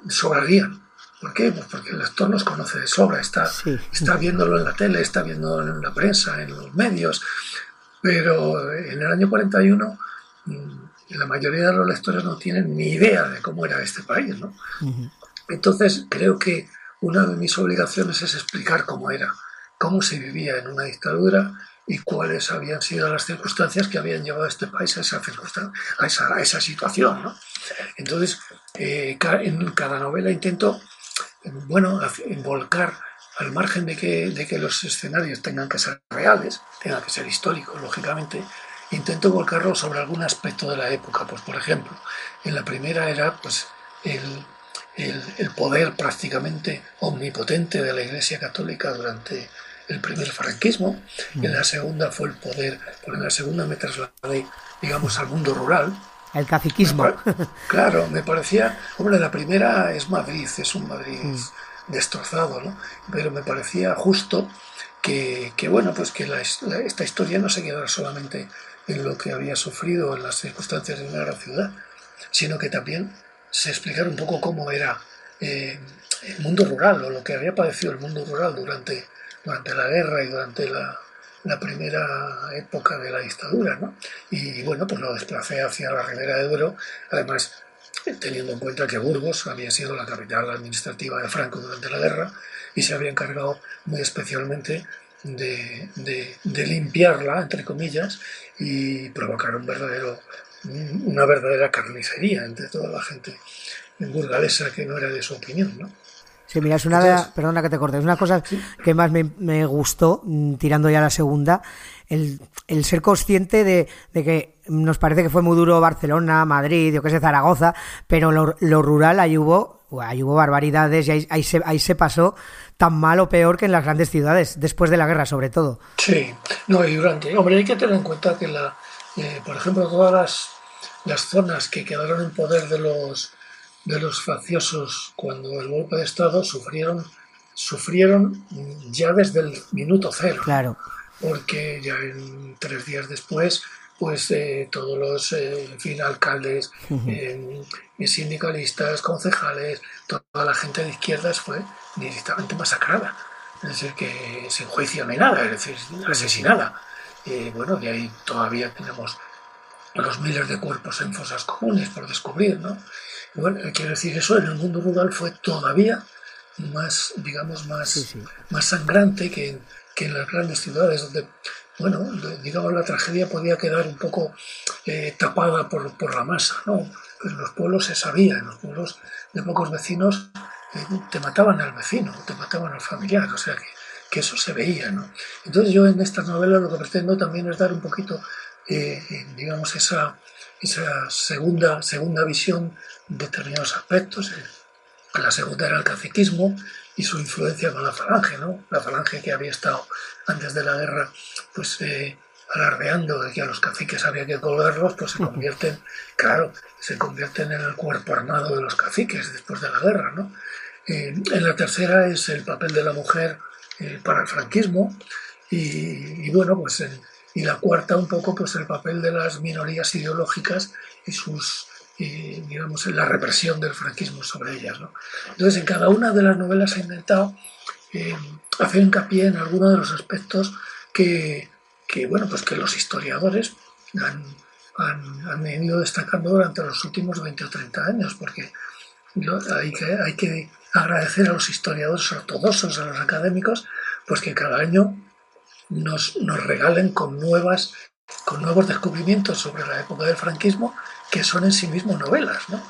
sobrarían. ¿Por qué? Pues porque el lector los conoce de sobra, está, está viéndolo en la tele, está viéndolo en la prensa, en los medios. Pero en el año 41 mm, la mayoría de los lectores no tienen ni idea de cómo era este país. ¿no? Entonces creo que una de mis obligaciones es explicar cómo era, cómo se vivía en una dictadura y cuáles habían sido las circunstancias que habían llevado a este país a esa, a esa, a esa situación. ¿no? Entonces, eh, en cada novela intento, bueno, volcar al margen de que, de que los escenarios tengan que ser reales, tengan que ser históricos, lógicamente, intento volcarlo sobre algún aspecto de la época. Pues, por ejemplo, en la primera era pues, el, el, el poder prácticamente omnipotente de la Iglesia Católica durante el primer franquismo, y en la segunda fue el poder, porque en la segunda me trasladé, digamos, al mundo rural. El caciquismo. claro, me parecía, hombre, la primera es Madrid, es un Madrid mm. destrozado, ¿no? Pero me parecía justo que, que bueno, pues que esta historia no se quedara solamente en lo que había sufrido en las circunstancias de una gran ciudad, sino que también se explicara un poco cómo era eh, el mundo rural o lo que había padecido el mundo rural durante durante la guerra y durante la, primera época de la dictadura, ¿no? Y bueno, pues lo desplacé hacia la Ribera de Duero, además teniendo en cuenta que Burgos había sido la capital administrativa de Franco durante la guerra y se había encargado muy especialmente de, de limpiarla, entre comillas, y provocar un verdadero, una verdadera carnicería entre toda la gente burgalesa que no era de su opinión, ¿no? Sí, mira, es una de, perdona que te corte, es una cosa que más me, gustó, mm, tirando ya la segunda, el, ser consciente de, que nos parece que fue muy duro Barcelona, Madrid, yo qué sé, Zaragoza, pero lo, rural ahí hubo, ahí hubo barbaridades y ahí, se, ahí se pasó tan mal o peor que en las grandes ciudades, después de la guerra sobre todo. Sí, no, y durante, hombre, hay que tener en cuenta que la, eh, por ejemplo, todas las, las zonas que quedaron en poder de los de los facciosos cuando el golpe de Estado sufrieron, sufrieron ya desde el minuto cero. Claro. Porque ya en tres días después pues eh, todos los en fin, alcaldes, sindicalistas, concejales, toda la gente de izquierdas fue directamente masacrada. Es decir, que sin juicio ni nada, es decir, asesinada. bueno, de ahí todavía tenemos los miles de cuerpos en fosas comunes por descubrir, ¿no? Bueno, quiero decir, eso en el mundo rural fue todavía más, digamos, más, más sangrante que que en las grandes ciudades, donde, bueno, digamos, la tragedia podía quedar un poco eh, tapada por, por, la masa, ¿no? en los pueblos se sabía, en los pueblos de pocos vecinos eh, te mataban al vecino, te mataban al familiar, o sea que, que, eso se veía, ¿no? Entonces yo en estas novelas lo que pretendo también es dar un poquito, eh, digamos, esa, esa segunda, segunda visión de determinados aspectos. La segunda era el caciquismo y su influencia con la falange, ¿no? La falange que había estado antes de la guerra, pues eh, alardeando de que a los caciques había que colgarlos, pues se convierten, claro, se convierten en el cuerpo armado de los caciques después de la guerra, ¿no? Eh, en la tercera es el papel de la mujer eh, para el franquismo y, bueno, pues y la cuarta un poco pues el papel de las minorías ideológicas y sus digamos, la represión del franquismo sobre ellas. ¿no? Entonces, en cada una de las novelas he intentado eh, hacer hincapié en algunos de los aspectos que, que, bueno, pues que los historiadores han, han, han, ido destacando durante los últimos 20 o 30 años, porque hay, que, hay que agradecer a los historiadores ortodoxos, a los académicos, pues que cada año nos, nos regalen con nuevas con nuevos descubrimientos sobre la época del franquismo que son en sí mismos novelas, ¿no?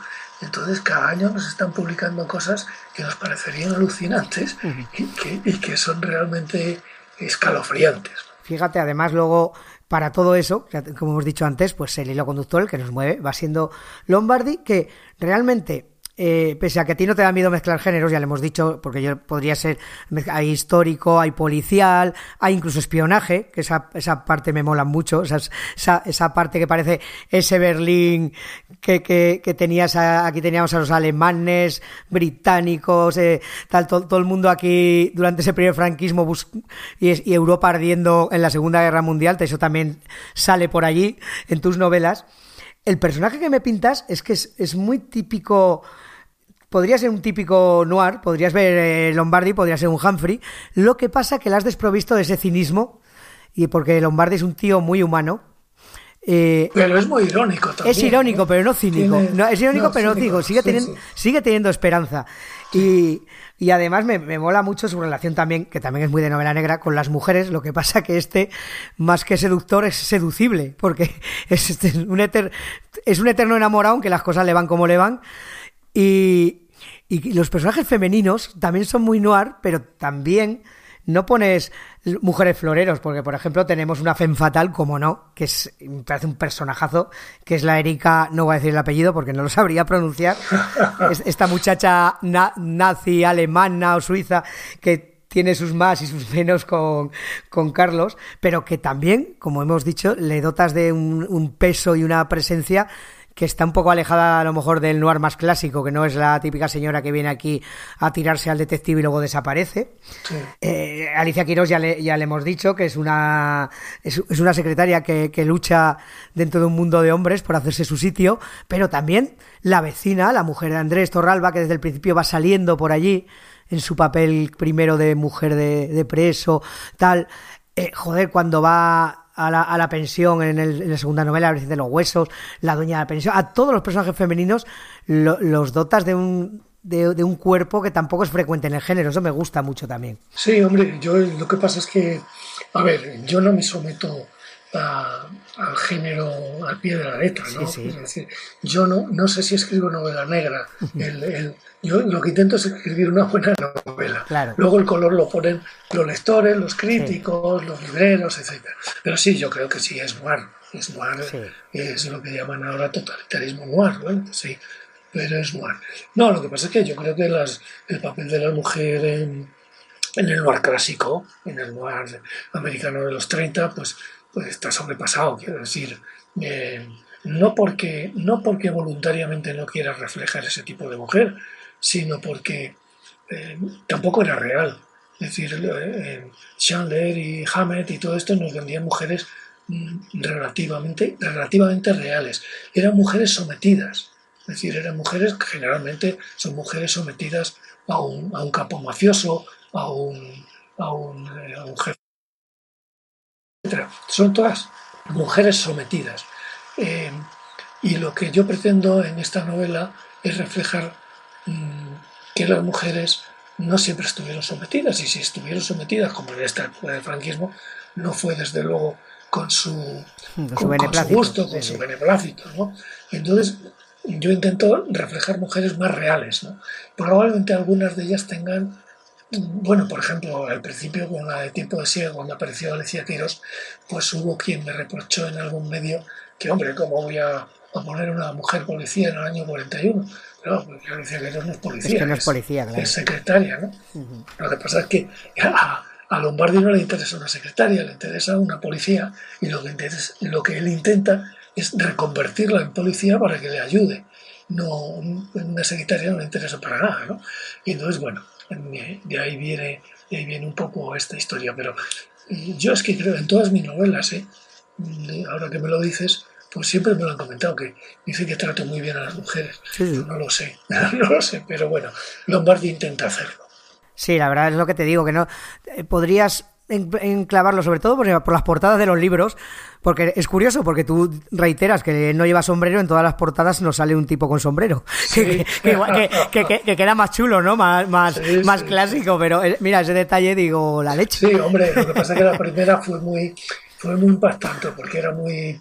Entonces cada año nos están publicando cosas que nos parecerían alucinantes y, que, son realmente escalofriantes. Fíjate, además luego para todo eso, como hemos dicho antes, pues el hilo conductor, el que nos mueve, va siendo Lombardi, que realmente eh, pese a que a ti no te da miedo mezclar géneros, ya le hemos dicho, porque yo podría ser, hay histórico, hay policial, hay incluso espionaje, que esa, esa parte me mola mucho, esa, esa, parte que parece ese Berlín que, que, que tenías, aquí teníamos a los alemanes, británicos, eh, tal, todo, el mundo aquí durante ese primer franquismo y, y Europa ardiendo en la Segunda Guerra Mundial, eso también sale por allí en tus novelas. El personaje que me pintas es que es, es muy típico podría ser un típico noir, podrías ver eh, Lombardi, podría ser un Humphrey. Lo que pasa que la has desprovisto de ese cinismo, y porque Lombardi es un tío muy humano. Eh, pero es muy irónico también. Es irónico, pero no cínico. No, es irónico, pero no cínico. Sigue, teniendo, sigue teniendo esperanza. Y, y además me, me, mola mucho su relación también, que también es muy de novela negra, con las mujeres. Lo que pasa que este, más que seductor, es seducible, porque es, es, un, eter, es un eterno enamorado, aunque las cosas le van como le van. Y, los personajes femeninos también son muy noir, pero también no pones mujeres floreros, porque por ejemplo tenemos una femme fatal, como no, que es, me parece un personajazo, que es la Erika, no voy a decir el apellido porque no lo sabría pronunciar, esta muchacha nazi alemana o suiza que tiene sus más y sus menos con, con, Carlos, pero que también, como hemos dicho, le dotas de un peso y una presencia que está un poco alejada a lo mejor del noir más clásico, que no es la típica señora que viene aquí a tirarse al detective y luego desaparece. Eh, Alicia Quiroz ya le, ya le hemos dicho que es una, es, una secretaria que, que, lucha dentro de un mundo de hombres por hacerse su sitio, pero también la vecina, la mujer de Andrés Torralba, que desde el principio va saliendo por allí en su papel primero de mujer de, de preso, tal. Eh, joder, cuando va a la, a la pensión en, el, en, la segunda novela, de los Huesos, la dueña de la pensión, a todos los personajes femeninos lo, los dotas de un, de, de, un cuerpo que tampoco es frecuente en el género. Eso me gusta mucho también. Sí, hombre, yo lo que pasa es que, a ver, yo no me someto a, al género al pie de la letra, ¿no? Sí, sí. Es decir, yo no, no sé si escribo novela negra. El, el, yo lo que intento es escribir una buena novela. Claro. Luego el color lo ponen los lectores, los críticos, sí. los libreros, etc. Pero sí, yo creo que sí es noir. Es noir, es lo que llaman ahora totalitarismo noir, ¿no? Sí, pero es noir. No, lo que pasa es que yo creo que las, el papel de la mujer en, en el noir clásico, en el noir americano de los 30, pues, pues está sobrepasado, quiero decir. Eh, no porque, no porque voluntariamente no quiera reflejar ese tipo de mujer, sino porque eh, tampoco era real. Es decir, eh, Chandler y Hammett y todo esto nos vendían mujeres mm, relativamente, relativamente reales. Eran mujeres sometidas, es decir, eran mujeres que generalmente son mujeres sometidas a un, a un capo mafioso, a un, a un, a un jefe, Son todas mujeres sometidas. Eh, y lo que yo pretendo en esta novela es reflejar mmm, que las mujeres no siempre estuvieron sometidas, y si estuvieron sometidas, como en esta época del franquismo, no fue desde luego con su, Con su con, con su beneplácito, gusto, con sí, su beneplácito. ¿no? Entonces, yo intento reflejar mujeres más reales. ¿no? Probablemente algunas de ellas tengan, bueno, por ejemplo, al principio con la de Tiempo de Ciego, cuando apareció Alicia Queiroz, pues hubo quien me reprochó en algún medio que, hombre, ¿cómo voy a, a poner una mujer policía en el año 41? Pero pues, Alicia Queiroz no es policía, Es que no es policía, claro. es secretaria, ¿no? Lo que pasa es que a, a Lombardi no le interesa una secretaria, le interesa una policía y lo que, interesa- lo que él intenta es reconvertirla en policía para que le ayude. No, un- una secretaria no le interesa para nada, ¿no? Y entonces, bueno, de de ahí viene, de ahí viene un poco esta historia. Pero eh, yo es que creo en todas mis novelas, ¿eh? Ahora que me lo dices, pues siempre me lo han comentado, que dice que trato muy bien a las mujeres. Sí. Yo no lo sé, no lo sé, pero bueno, Lombardi intenta hacerlo. Sí, la verdad es lo que te digo, que no eh, podrías en- enclavarlo sobre todo por, por las portadas de los libros, porque es curioso, porque tú reiteras que no lleva sombrero, en todas las portadas nos sale un tipo con sombrero, Sí. que, que queda más chulo, ¿no? Más, más, Sí, más sí, clásico, pero eh, mira, ese detalle digo, la leche. Sí, hombre, lo que pasa es que la primera fue muy, fue muy impactante porque era muy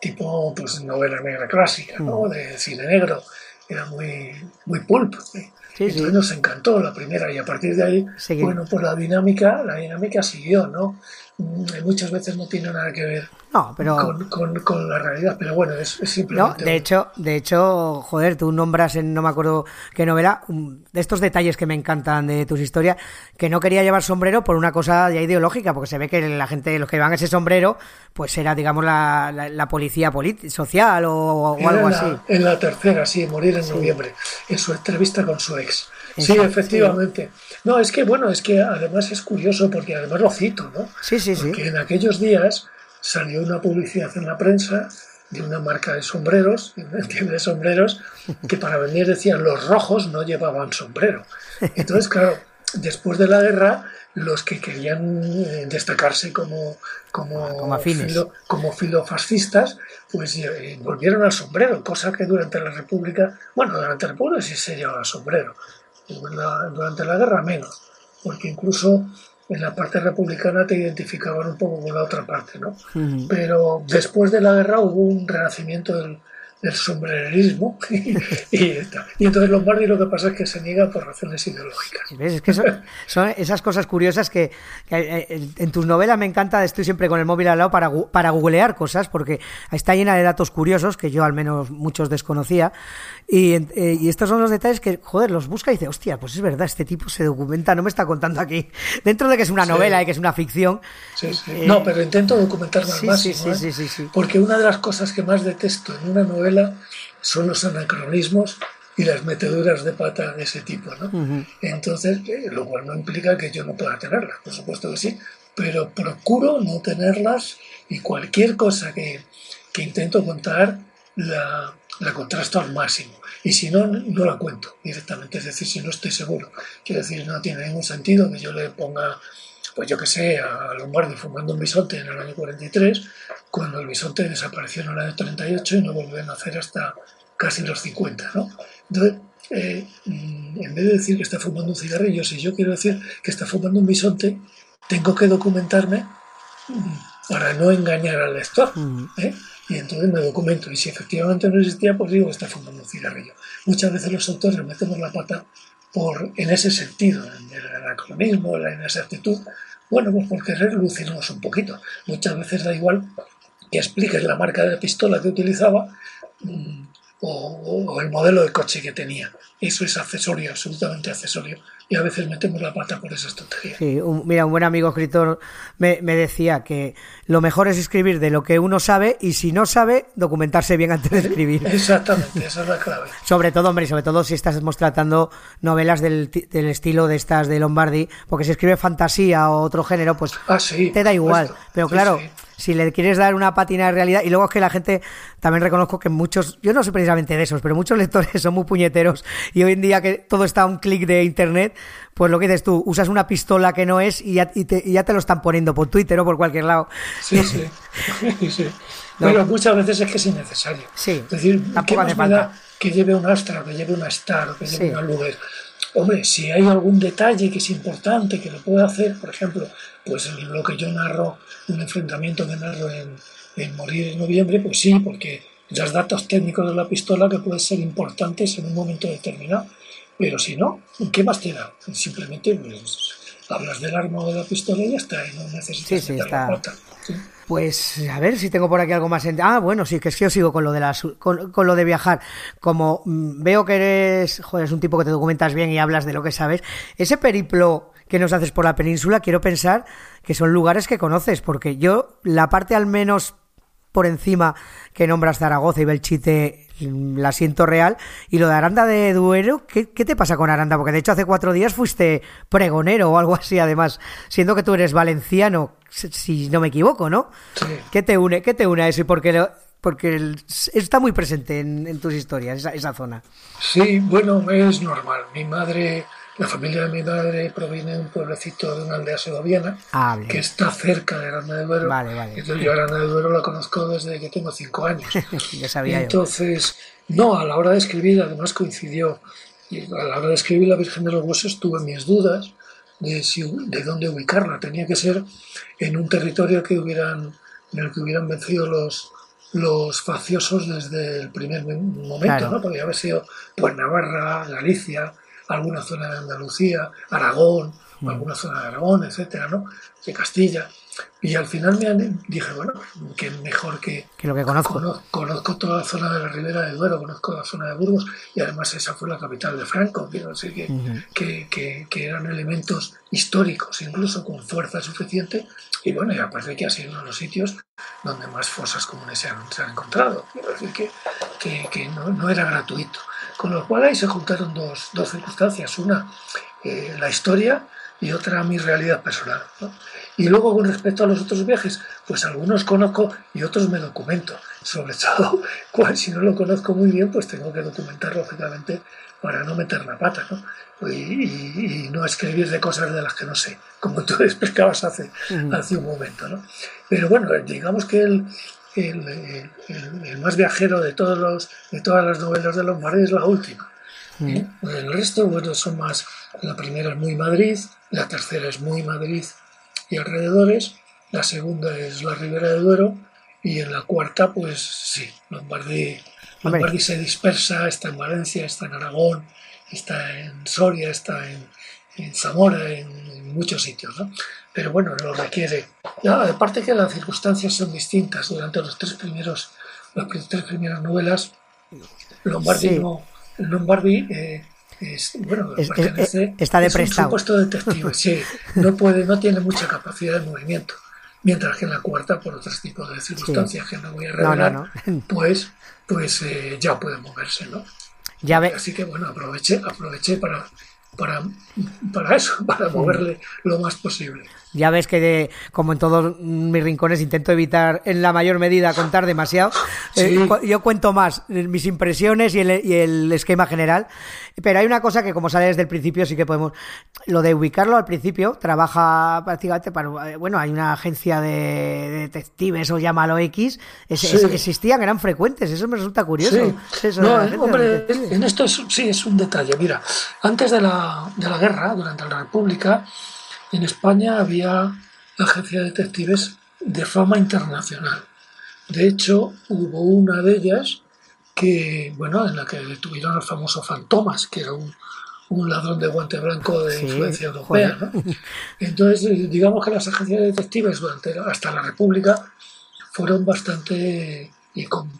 tipo pues novela negra clásica, ¿no? De cine negro, era muy, muy pulp. ¿eh? Sí, Entonces sí. nos encantó la primera y a partir de ahí, Seguir. bueno, pues la dinámica, la dinámica siguió, ¿no? Mm, Muchas veces no tiene nada que ver No, pero... con, con- con la realidad, pero bueno, es, es No, simplemente... de hecho, de hecho, joder, tú nombras en no me acuerdo qué novela, de estos detalles que me encantan de tus historias, que no quería llevar sombrero por una cosa ya ideológica, porque se ve que la gente, los que llevan ese sombrero, pues era, digamos, la, la, la policía social o, algo en la- así. En la tercera, sí, morir en noviembre, en su entrevista con su ex. Sí, efectivamente. No, es que bueno, es que además es curioso porque además lo cito, ¿no? Sí, sí, sí. Porque en aquellos días salió una publicidad en la prensa de una marca de sombreros, de una tienda de sombreros, que para venir decían los rojos no llevaban sombrero. Entonces, claro, después de la guerra, los que querían eh, destacarse como, como, Como afines. filo- como filofascistas, pues eh, volvieron al sombrero, cosa que durante la República, bueno, durante la República sí se llevaba sombrero, durante la guerra menos, porque incluso en la parte republicana te identificaban un poco con la otra parte, ¿no? Pero después de la guerra hubo un renacimiento del, del sombrerismo y, y, y entonces Lombardi lo que pasa es que se niega por razones ideológicas. ¿Ves? Es que son, son esas cosas curiosas que, que, eh, en tus novelas me encanta, estoy siempre con el móvil al lado para, para googlear cosas, porque está llena de datos curiosos que yo al menos muchos desconocía. Y, eh, y estos son los detalles que, joder, los busca y dice, hostia, pues es verdad, este tipo se documenta, no me está contando aquí. Dentro de que es una Sí. novela y que es una ficción. Sí, sí. eh, No, pero intento documentarme al sí, máximo. sí, sí, ¿eh? sí, sí, sí. Porque una de las cosas que más detesto en una novela son los anacronismos y las meteduras de pata de ese tipo. ¿no? Ujú. Entonces, eh, lo cual no implica que yo no pueda tenerlas, por supuesto que sí, pero procuro no tenerlas y cualquier cosa que, que intento contar la, la contrasto al máximo. Y si no, no la cuento directamente, es decir, si no estoy seguro. Quiero decir, no tiene ningún sentido que yo le ponga, pues yo que sé, a Lombardi fumando un bisonte en el año 43, cuando el bisonte desapareció en el año 38 y no volvió a nacer hasta casi los 50, ¿no? Entonces, eh, mm, en vez de decir que está fumando un cigarrillo, si yo quiero decir que está fumando un bisonte, tengo que documentarme mm, para no engañar al lector. Ujú. ¿eh? Y entonces me documento. Y si efectivamente no existía, pues digo que está fumando un cigarrillo. Muchas veces los autores metemos la pata por, en ese sentido, en el anacronismo, en esa actitud. Bueno, pues por querer lucirnos un poquito. Muchas veces da igual que expliques la marca de la pistola que utilizaba mm, o, o el modelo de coche que tenía. Eso es accesorio, absolutamente accesorio. Y a veces metemos la pata por esas tonterías. Sí, un- mira, un buen amigo escritor me, me decía que lo mejor es escribir de lo que uno sabe y si no sabe, documentarse bien antes de escribir. Exactamente, esa es la clave. Sobre todo, hombre, y sobre todo si estamos tratando novelas del, del estilo de estas de Lombardi, porque si escribe fantasía o otro género, pues Ah, sí. te da igual. supuesto. Pero Sí, claro, sí. Si le quieres dar una pátina de realidad, y luego es que la gente, también reconozco que muchos, yo no soy precisamente de esos, pero muchos lectores son muy puñeteros y hoy en día que todo está a un clic de internet, pues lo que dices tú, usas una pistola que no es y ya, te, ya te lo están poniendo por Twitter o por cualquier lado. Sí, sí. sí. Pero muchas veces es que es innecesario. Sí, es decir, ¿qué más me da que lleve un Astra, que lleve una Star, que lleve una Luger? Hombre, si hay algún detalle que es importante, que lo puede hacer, por ejemplo, pues lo que yo narro, un enfrentamiento que narro en, en Morir en noviembre, pues sí, porque los datos técnicos de la pistola que pueden ser importantes en un momento determinado. Pero si no, ¿qué más te da? Simplemente pues, hablas del arma o de la pistola y ya está, y no necesitas sí, sí, está. Pues a ver si tengo por aquí algo más. En... Ah, bueno, sí, que es que yo sigo con lo de las, con, lo de viajar. Como mm, veo que eres, joder, es un tipo que te documentas bien y hablas de lo que sabes. Ese periplo que nos haces por la península, quiero pensar que son lugares que conoces, porque yo la parte al menos por encima que nombras Zaragoza y Belchite la siento real. Y lo de Aranda de Duero, ¿qué, te pasa con Aranda? Porque de hecho hace cuatro días fuiste pregonero o algo así, además, siendo que tú eres valenciano, si no me equivoco, ¿no? ¿Qué te une, qué te une a eso? Porque, porque está muy presente en, tus historias, esa, esa zona. Sí, bueno, es normal. Mi madre la familia de mi madre proviene de un pueblecito de una aldea segoviana ah, que está cerca de Aranda de Duero. Vale, vale. Entonces yo Aranda de Duero la conozco desde que tengo cinco años. ya sabía Entonces, no, a la hora de escribir, además coincidió, a la hora de escribir La Virgen de los Huesos tuve mis dudas de, si, de dónde ubicarla. Tenía que ser en un territorio que hubieran, en el que hubieran vencido los, los faciosos desde el primer momento, ¿no? Podría haber sido pues Navarra, Galicia, alguna zona de Andalucía, Aragón, mm. alguna zona de Aragón, etcétera, ¿no? De Castilla. Y al final me dije, bueno, que mejor que, que lo que conozco. conozco. toda la zona de la Ribera de Duero, conozco la zona de Burgos y además esa fue la capital de Franco, quiero decir que, que, que, eran elementos históricos, incluso con fuerza suficiente. Y bueno, y aparte que ha sido uno de los sitios donde más fosas comunes se han, se han encontrado. Quiero decir que, que, no, no era gratuito. Con lo cual ahí se juntaron dos, dos circunstancias, una eh, la historia y otra mi realidad personal. Y luego con respecto a los otros viajes, pues algunos conozco y otros me documento. Sobre todo, cual, si no lo conozco muy bien, pues tengo que documentar lógicamente para no meter la pata, ¿no? Y, no escribir de cosas de las que no sé, como tú explicabas hace, hace un momento, ¿no? Pero bueno, digamos que el, el, más viajero de, todos los, de todas las novelas de Lombardi es la última. Mm. ¿Eh? El resto, bueno, son más. La primera es muy Madrid, la tercera es muy Madrid y alrededores, la segunda es la Ribera de Duero y en la cuarta, pues sí, Lombardi, Lombardi se dispersa, está en Valencia, está en Aragón, está en Soria, está en, en Zamora, en, muchos sitios, ¿no? Pero bueno, lo requiere. Ya, aparte que las circunstancias son distintas durante los tres primeros, las tres primeras novelas, Lombardi no, Lombardi eh, es, bueno, pertenece, está de es un supuesto detective, sí, no puede, no tiene mucha capacidad de movimiento. Mientras que en la cuarta, por otros tipos de circunstancias que no voy a revelar, pues, pues eh, ya puede moverse, ¿no? Ya ve... Así que bueno, aproveché, aproveché para, para, para eso, para moverle lo más posible. Ya ves que, de, como en todos mis rincones, intento evitar en la mayor medida contar demasiado. Eh, yo cuento más mis impresiones y el, y el, esquema general. Pero hay una cosa que, como sale desde el principio, sí que podemos. Lo de ubicarlo al principio, trabaja prácticamente para. Bueno, hay una agencia de detectives o llámalo X. existían, eran frecuentes. Eso me resulta curioso. no, hombre, en esto sí es un detalle. Mira, antes de la, de la guerra, durante la República en España había agencias de detectives de fama internacional. De hecho, hubo una de ellas que, bueno, en la que detuvieron al famoso Fantomas, que era un, ladrón de guante blanco de influencia europea. Entonces, digamos que las agencias de detectives durante hasta la República fueron bastante y con,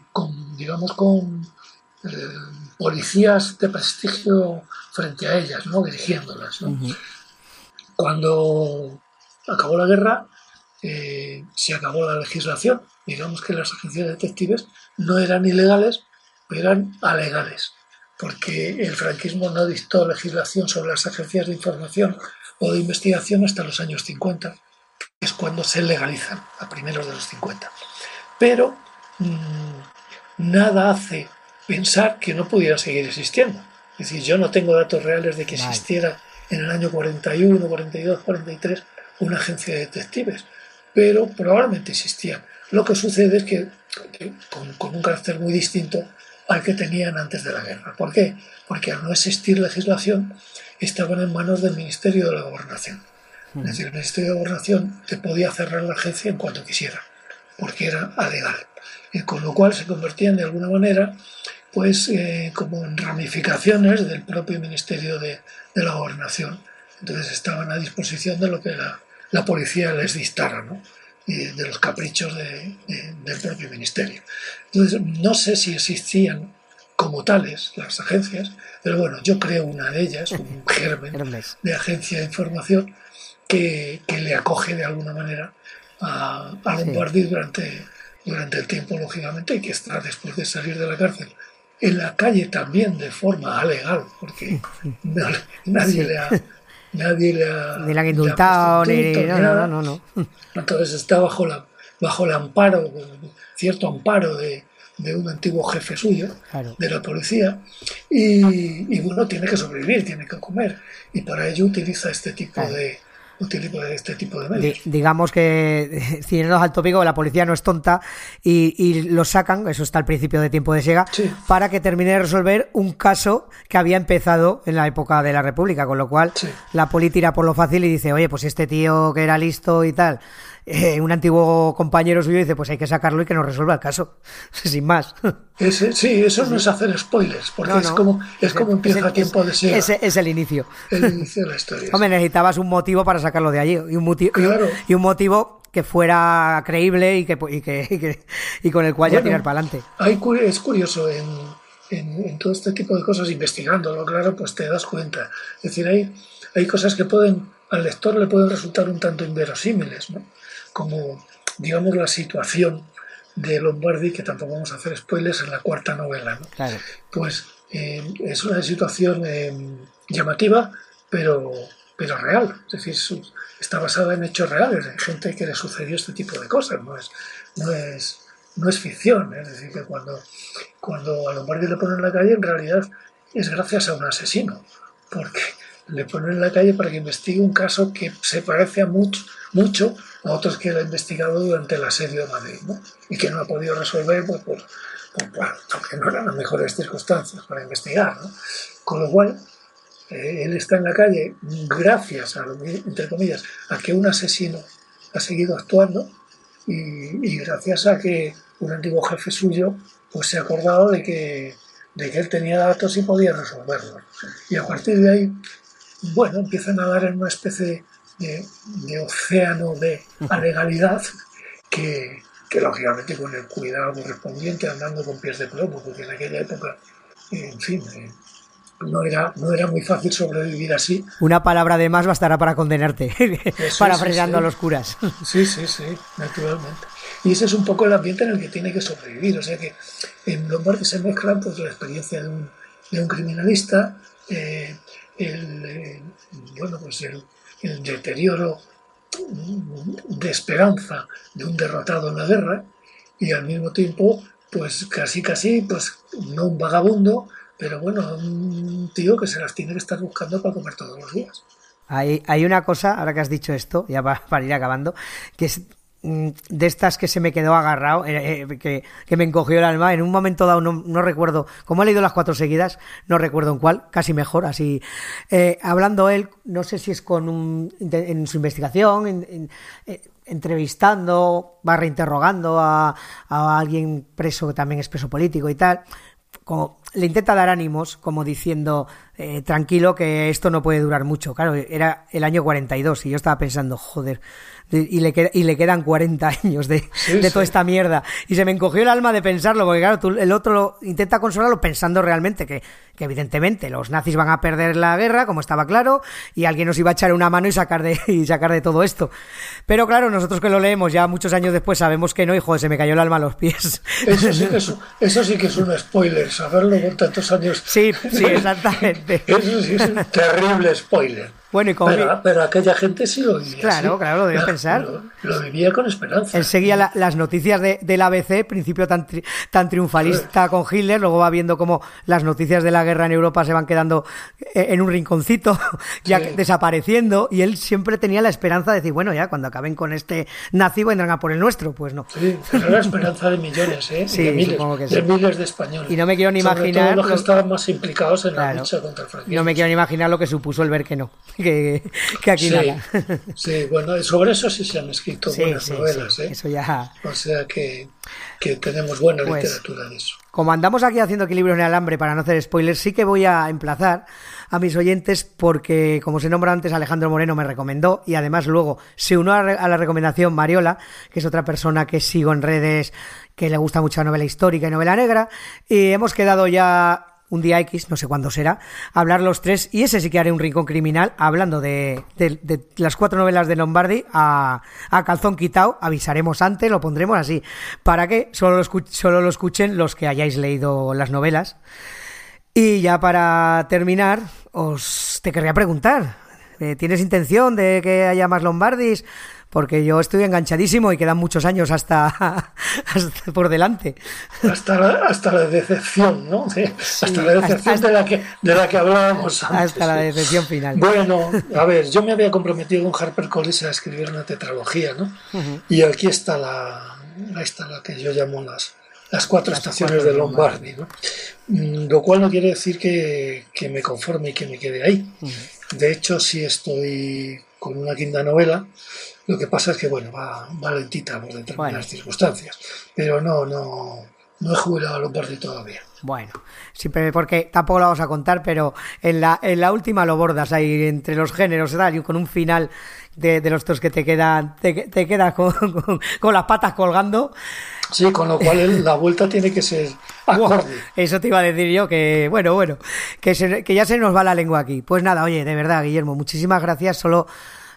digamos con eh, policías de prestigio frente a ellas, ¿no? dirigiéndolas. ¿no? Cuando acabó la guerra, eh, se acabó la legislación. Digamos que las agencias de detectives no eran ilegales, pero eran alegales, porque el franquismo no dictó legislación sobre las agencias de información o de investigación hasta los años 50. es cuando se legalizan, a primeros de los 50. Pero mmm, nada hace pensar que no pudieran seguir existiendo. Es decir, yo no tengo datos reales de que existiera en el año 41, 42, 43 una agencia de detectives, pero probablemente existían. Lo que sucede es que, con, con, un carácter muy distinto al que tenían antes de la guerra. ¿Por qué? Porque al no existir legislación estaban en manos del Ministerio de la Gobernación. Es decir, el Ministerio de Gobernación te podía cerrar la agencia en cuanto quisiera, porque era alegal. Y con lo cual se convertían de alguna manera pues eh, como en ramificaciones del propio Ministerio de, de, la Gobernación. Entonces estaban a disposición de lo que la, la policía les dictara, ¿no? Y de los caprichos de, de, del propio ministerio. Entonces, no sé si existían como tales las agencias, pero bueno, yo creo una de ellas, un germen de agencia de información que, que le acoge de alguna manera a, a Lombardi sí. durante, durante el tiempo, lógicamente, y que está después de salir de la cárcel en la calle también de forma alegal, porque no, nadie, sí. le ha, nadie le ha. Ni la indultado, ni. No, no, no, no, Entonces está bajo, la, bajo el amparo, cierto amparo de, de un antiguo jefe suyo, claro. de la policía, y, y, bueno, tiene que sobrevivir, tiene que comer, y para ello utiliza este tipo claro. de este tipo de medios. digamos que, ciñéndonos al tópico, la policía no es tonta y, y lo sacan, eso está al principio de tiempo de Sega, sí. para que termine de resolver un caso que había empezado en la época de la República, con lo cual sí. la poli tira por lo fácil y dice, oye, pues este tío que era listo y tal, eh, un antiguo compañero suyo dice, pues hay que sacarlo y que nos resuelva el caso, sin más. Ese, sí, eso no es hacer spoilers, porque no, no. es como es como empieza ese, tiempo de ser. Ese es el inicio. El inicio de la historia. Hombre, necesitabas un motivo para sacarlo de allí, y un, motivo, claro. y un, motivo que fuera creíble y que, y que, y que y con el cual bueno, ya tirar para adelante. Es curioso en, en, en, todo este tipo de cosas, investigándolo, claro, pues te das cuenta. Es decir, hay, hay cosas que pueden, al lector le pueden resultar un tanto inverosímiles, ¿no? Como, digamos, la situación de Lombardi, que tampoco vamos a hacer spoilers, en la cuarta novela. ¿no? Claro. Pues eh, es una situación eh, llamativa, pero, pero real. Es decir, su, está basada en hechos reales, en gente que le sucedió este tipo de cosas. No es, no es, no es ficción. Es decir, que cuando, cuando a Lombardi le ponen en la calle, en realidad es gracias a un asesino, porque le ponen en la calle para que investigue un caso que se parece a mucho, mucho a otros que él ha investigado durante el asedio de Madrid ¿no? y que no ha podido resolver pues, por, porque no eran las mejores circunstancias para investigar. ¿no? Con lo cual, eh, él está en la calle gracias, a, entre comillas, a que un asesino ha seguido actuando y, y, gracias a que un antiguo jefe suyo pues, se ha acordado de que, de que él tenía datos y podía resolverlos. Y a partir de ahí, bueno, empiezan a dar en una especie de, de océano de legalidad que, que, lógicamente con el cuidado correspondiente andando con pies de plomo, porque en aquella época, en fin, eh, no era, no era muy fácil sobrevivir así. Una palabra de más bastará para condenarte, para sí, sí. a los curas. Sí, sí, sí, naturalmente. Y ese es un poco el ambiente en el que tiene que sobrevivir. O sea que en Lombardi se mezclan pues, la experiencia de un, de un criminalista, eh, el, eh, bueno, pues el, el deterioro de esperanza de un derrotado en la guerra y al mismo tiempo pues casi casi pues no un vagabundo pero bueno un tío que se las tiene que estar buscando para comer todos los días. Hay, hay una cosa ahora que has dicho esto ya para, para ir acabando que es de estas que se me quedó agarrado, eh, eh, que, que, me encogió el alma. En un momento dado, no, no, recuerdo, como he leído las cuatro seguidas, no recuerdo en cuál, casi mejor, así. Eh, hablando él, no sé si es con un, en su investigación, en, en, entrevistando, va reinterrogando a, a alguien preso que también es preso político y tal. Como, le intenta dar ánimos, como diciendo, eh, tranquilo, que esto no puede durar mucho. Claro, era el año 42 y yo estaba pensando, joder, y le, y le quedan 40 años de, sí, de toda esta mierda. Y se me encogió el alma de pensarlo, porque claro, tú, el otro intenta consolarlo pensando realmente que, que, evidentemente los nazis van a perder la guerra, como estaba claro, y alguien nos iba a echar una mano y sacar de, y sacar de todo esto. Pero claro, nosotros que lo leemos ya muchos años después sabemos que no, y joder, se me cayó el alma a los pies. Eso sí, eso, eso sí que es un spoiler, saberlo con tantos años. Sí, sí, exactamente. eso sí es un terrible spoiler. Bueno, y como Pero, vi- pero aquella gente sí lo vivía. Claro, claro, lo debía pensar. Lo, lo vivía con esperanza. Él seguía la- las noticias de, del ABC, principio tan, tri- tan triunfalista con Hitler, luego va viendo cómo las noticias de la guerra en Europa se van quedando eh, en un rinconcito, ya Sí. desapareciendo, y él siempre tenía la esperanza de decir, bueno, ya cuando acaben con este nazi vendrán a por el nuestro, pues no. Sí, pero era esperanza de millones, ¿eh? Sí, de miles, de miles de españoles. Y no me quiero ni Sobre imaginar todo los que estaban más implicados en la lucha contra el franquismo. No me quiero ni imaginar lo que supuso el ver que no, que, que aquí sí, nada. sí, bueno, sobre eso sí se han escrito Sí, buenas sí, novelas, sí, ¿eh? eso ya... O sea que, que tenemos buena Pues- literatura de eso. Como andamos aquí haciendo equilibrio en el alambre para no hacer spoilers, sí que voy a emplazar a mis oyentes porque, como se nombra antes, Alejandro Moreno me recomendó y además luego se unió a, la recomendación Mariola, que es otra persona que sigo en redes que le gusta mucho la novela histórica y novela negra, y hemos quedado ya un día X, no sé cuándo será, hablar los tres, y ese sí que haré un rincón criminal, hablando de, las cuatro novelas de Lombardi a, a calzón quitado, avisaremos antes, lo pondremos así, para que solo lo, solo lo escuchen los que hayáis leído las novelas. Y ya para terminar, os te querría preguntar, eh, ¿tienes intención de que haya más Lombardis? Porque yo estoy enganchadísimo y quedan muchos años hasta, hasta por delante. Hasta la, hasta la decepción, ¿no? Sí, hasta la decepción hasta- de, la que, de la que hablábamos antes. Hasta la decepción final. Bueno, a ver, yo me había comprometido con HarperCollins a escribir una tetralogía, ¿no? Y aquí está la, está la que yo llamo las, las cuatro estaciones cuatro de de Lombardi, ¿no? Mm, Lo cual no quiere decir que, que me conforme y que me quede ahí. De hecho, sí estoy con una quinta novela. Lo que pasa es que, bueno, va, va lentita por determinadas Bueno. circunstancias. Pero no, no, no he jubilado a Lombardi todavía. Bueno, siempre porque tampoco lo vamos a contar, pero en la, en la última lo bordas ahí entre los géneros tal, y con un final de, de los dos que te quedan, te, te quedas con, con- con las patas colgando. Sí, con lo cual la vuelta tiene que ser acorde. Eso te iba a decir yo, que bueno, bueno, que, se- que ya se nos va la lengua aquí. Pues nada, oye, de verdad, Guillermo, muchísimas gracias solo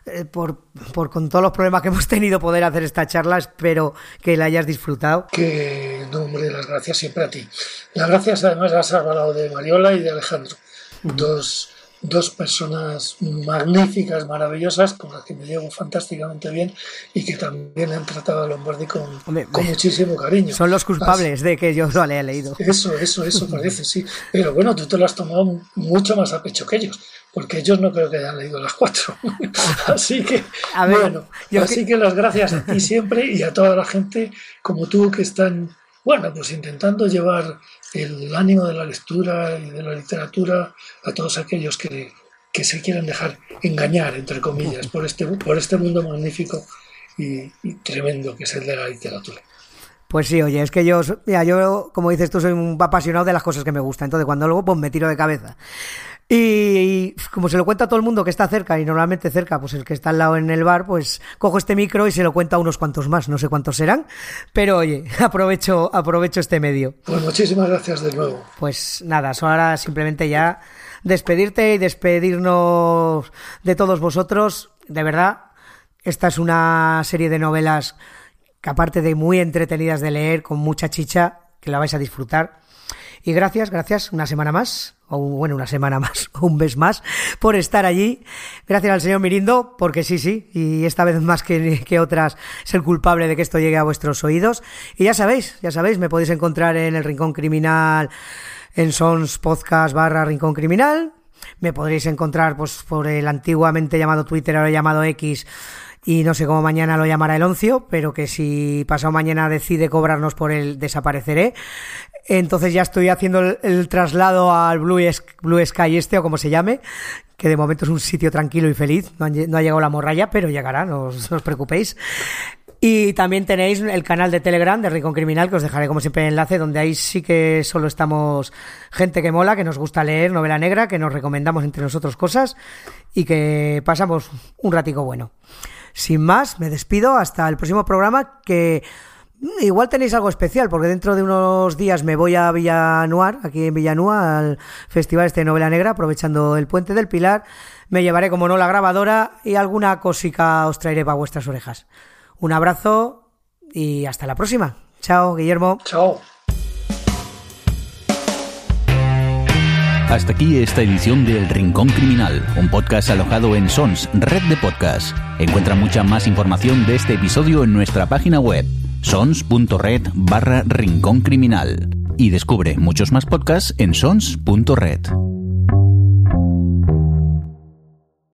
eh, por, por con todos los problemas que hemos tenido poder hacer esta charla. Espero que la hayas disfrutado. Que no, hombre, las gracias siempre a ti. Las gracias además las has hablado de Mariola y de Alejandro. Dos, dos personas magníficas, maravillosas, con las que me llevo fantásticamente bien y que también han tratado a Lombardi con, Hombre, con muchísimo cariño. Son los culpables de que yo lo haya leído. Eso, eso, eso parece, sí. Pero bueno, tú te lo has tomado mucho más a pecho que ellos, porque ellos no creo que hayan leído las cuatro. así que, ver, bueno, yo así que- que las gracias a ti siempre y a toda la gente como tú que están, bueno, pues intentando llevar el ánimo de la lectura y de la literatura a todos aquellos que, que se quieren dejar engañar, entre comillas, por este, por este mundo magnífico y, y tremendo que es el de la literatura. Pues sí, oye, es que yo, mira, yo, como dices tú, soy un apasionado de las cosas que me gustan. Entonces, cuando luego, pues me tiro de cabeza. Y, y como se lo cuenta a todo el mundo que está cerca, y normalmente cerca, pues el que está al lado en el bar, pues cojo este micro y se lo cuento a unos cuantos más, no sé cuántos serán. Pero oye, aprovecho, aprovecho este medio. Pues muchísimas gracias de nuevo. Pues nada, solo ahora simplemente ya despedirte y despedirnos de todos vosotros. De verdad, esta es una serie de novelas que aparte de muy entretenidas de leer, con mucha chicha, que la vais a disfrutar. Y gracias, gracias una semana más, o bueno, una semana más, un mes más, por estar allí. Gracias al señor Mirindo, porque sí, sí, y esta vez más que, que otras es el culpable de que esto llegue a vuestros oídos. Y ya sabéis, ya sabéis, me podéis encontrar en el Rincón Criminal, en Sons Podcast barra Rincón Criminal. Me podréis encontrar pues por el antiguamente llamado Twitter, ahora llamado X, y no sé cómo mañana lo llamará el oncio, pero que si pasado mañana decide cobrarnos por él, desapareceré. Entonces ya estoy haciendo el, traslado al Blue, Sky este, o como se llame, que de momento es un sitio tranquilo y feliz. No, ha llegado la morralla, pero llegará, no os, preocupéis. Y también tenéis el canal de Telegram de Rincón Criminal, que os dejaré como siempre el enlace, donde ahí sí que solo estamos gente que mola, que nos gusta leer novela negra, que nos recomendamos entre nosotros cosas y que pasamos un ratico bueno. Sin más, me despido hasta el próximo programa que Mm, igual tenéis algo especial, porque dentro de unos días me voy a Villanuar, aquí en Villanúa, al Festival este de Novela Negra, aprovechando el Puente del Pilar. Me llevaré, como no, la grabadora y alguna cosica os traeré para vuestras orejas. Un abrazo y hasta la próxima. Chao, Guillermo. Chao. Hasta aquí esta edición de El Rincón Criminal, un podcast alojado en Sons, red de Podcasts. Encuentra mucha más información de este episodio en nuestra página web sons.red barra rincón criminal y descubre muchos más podcasts en sons.red.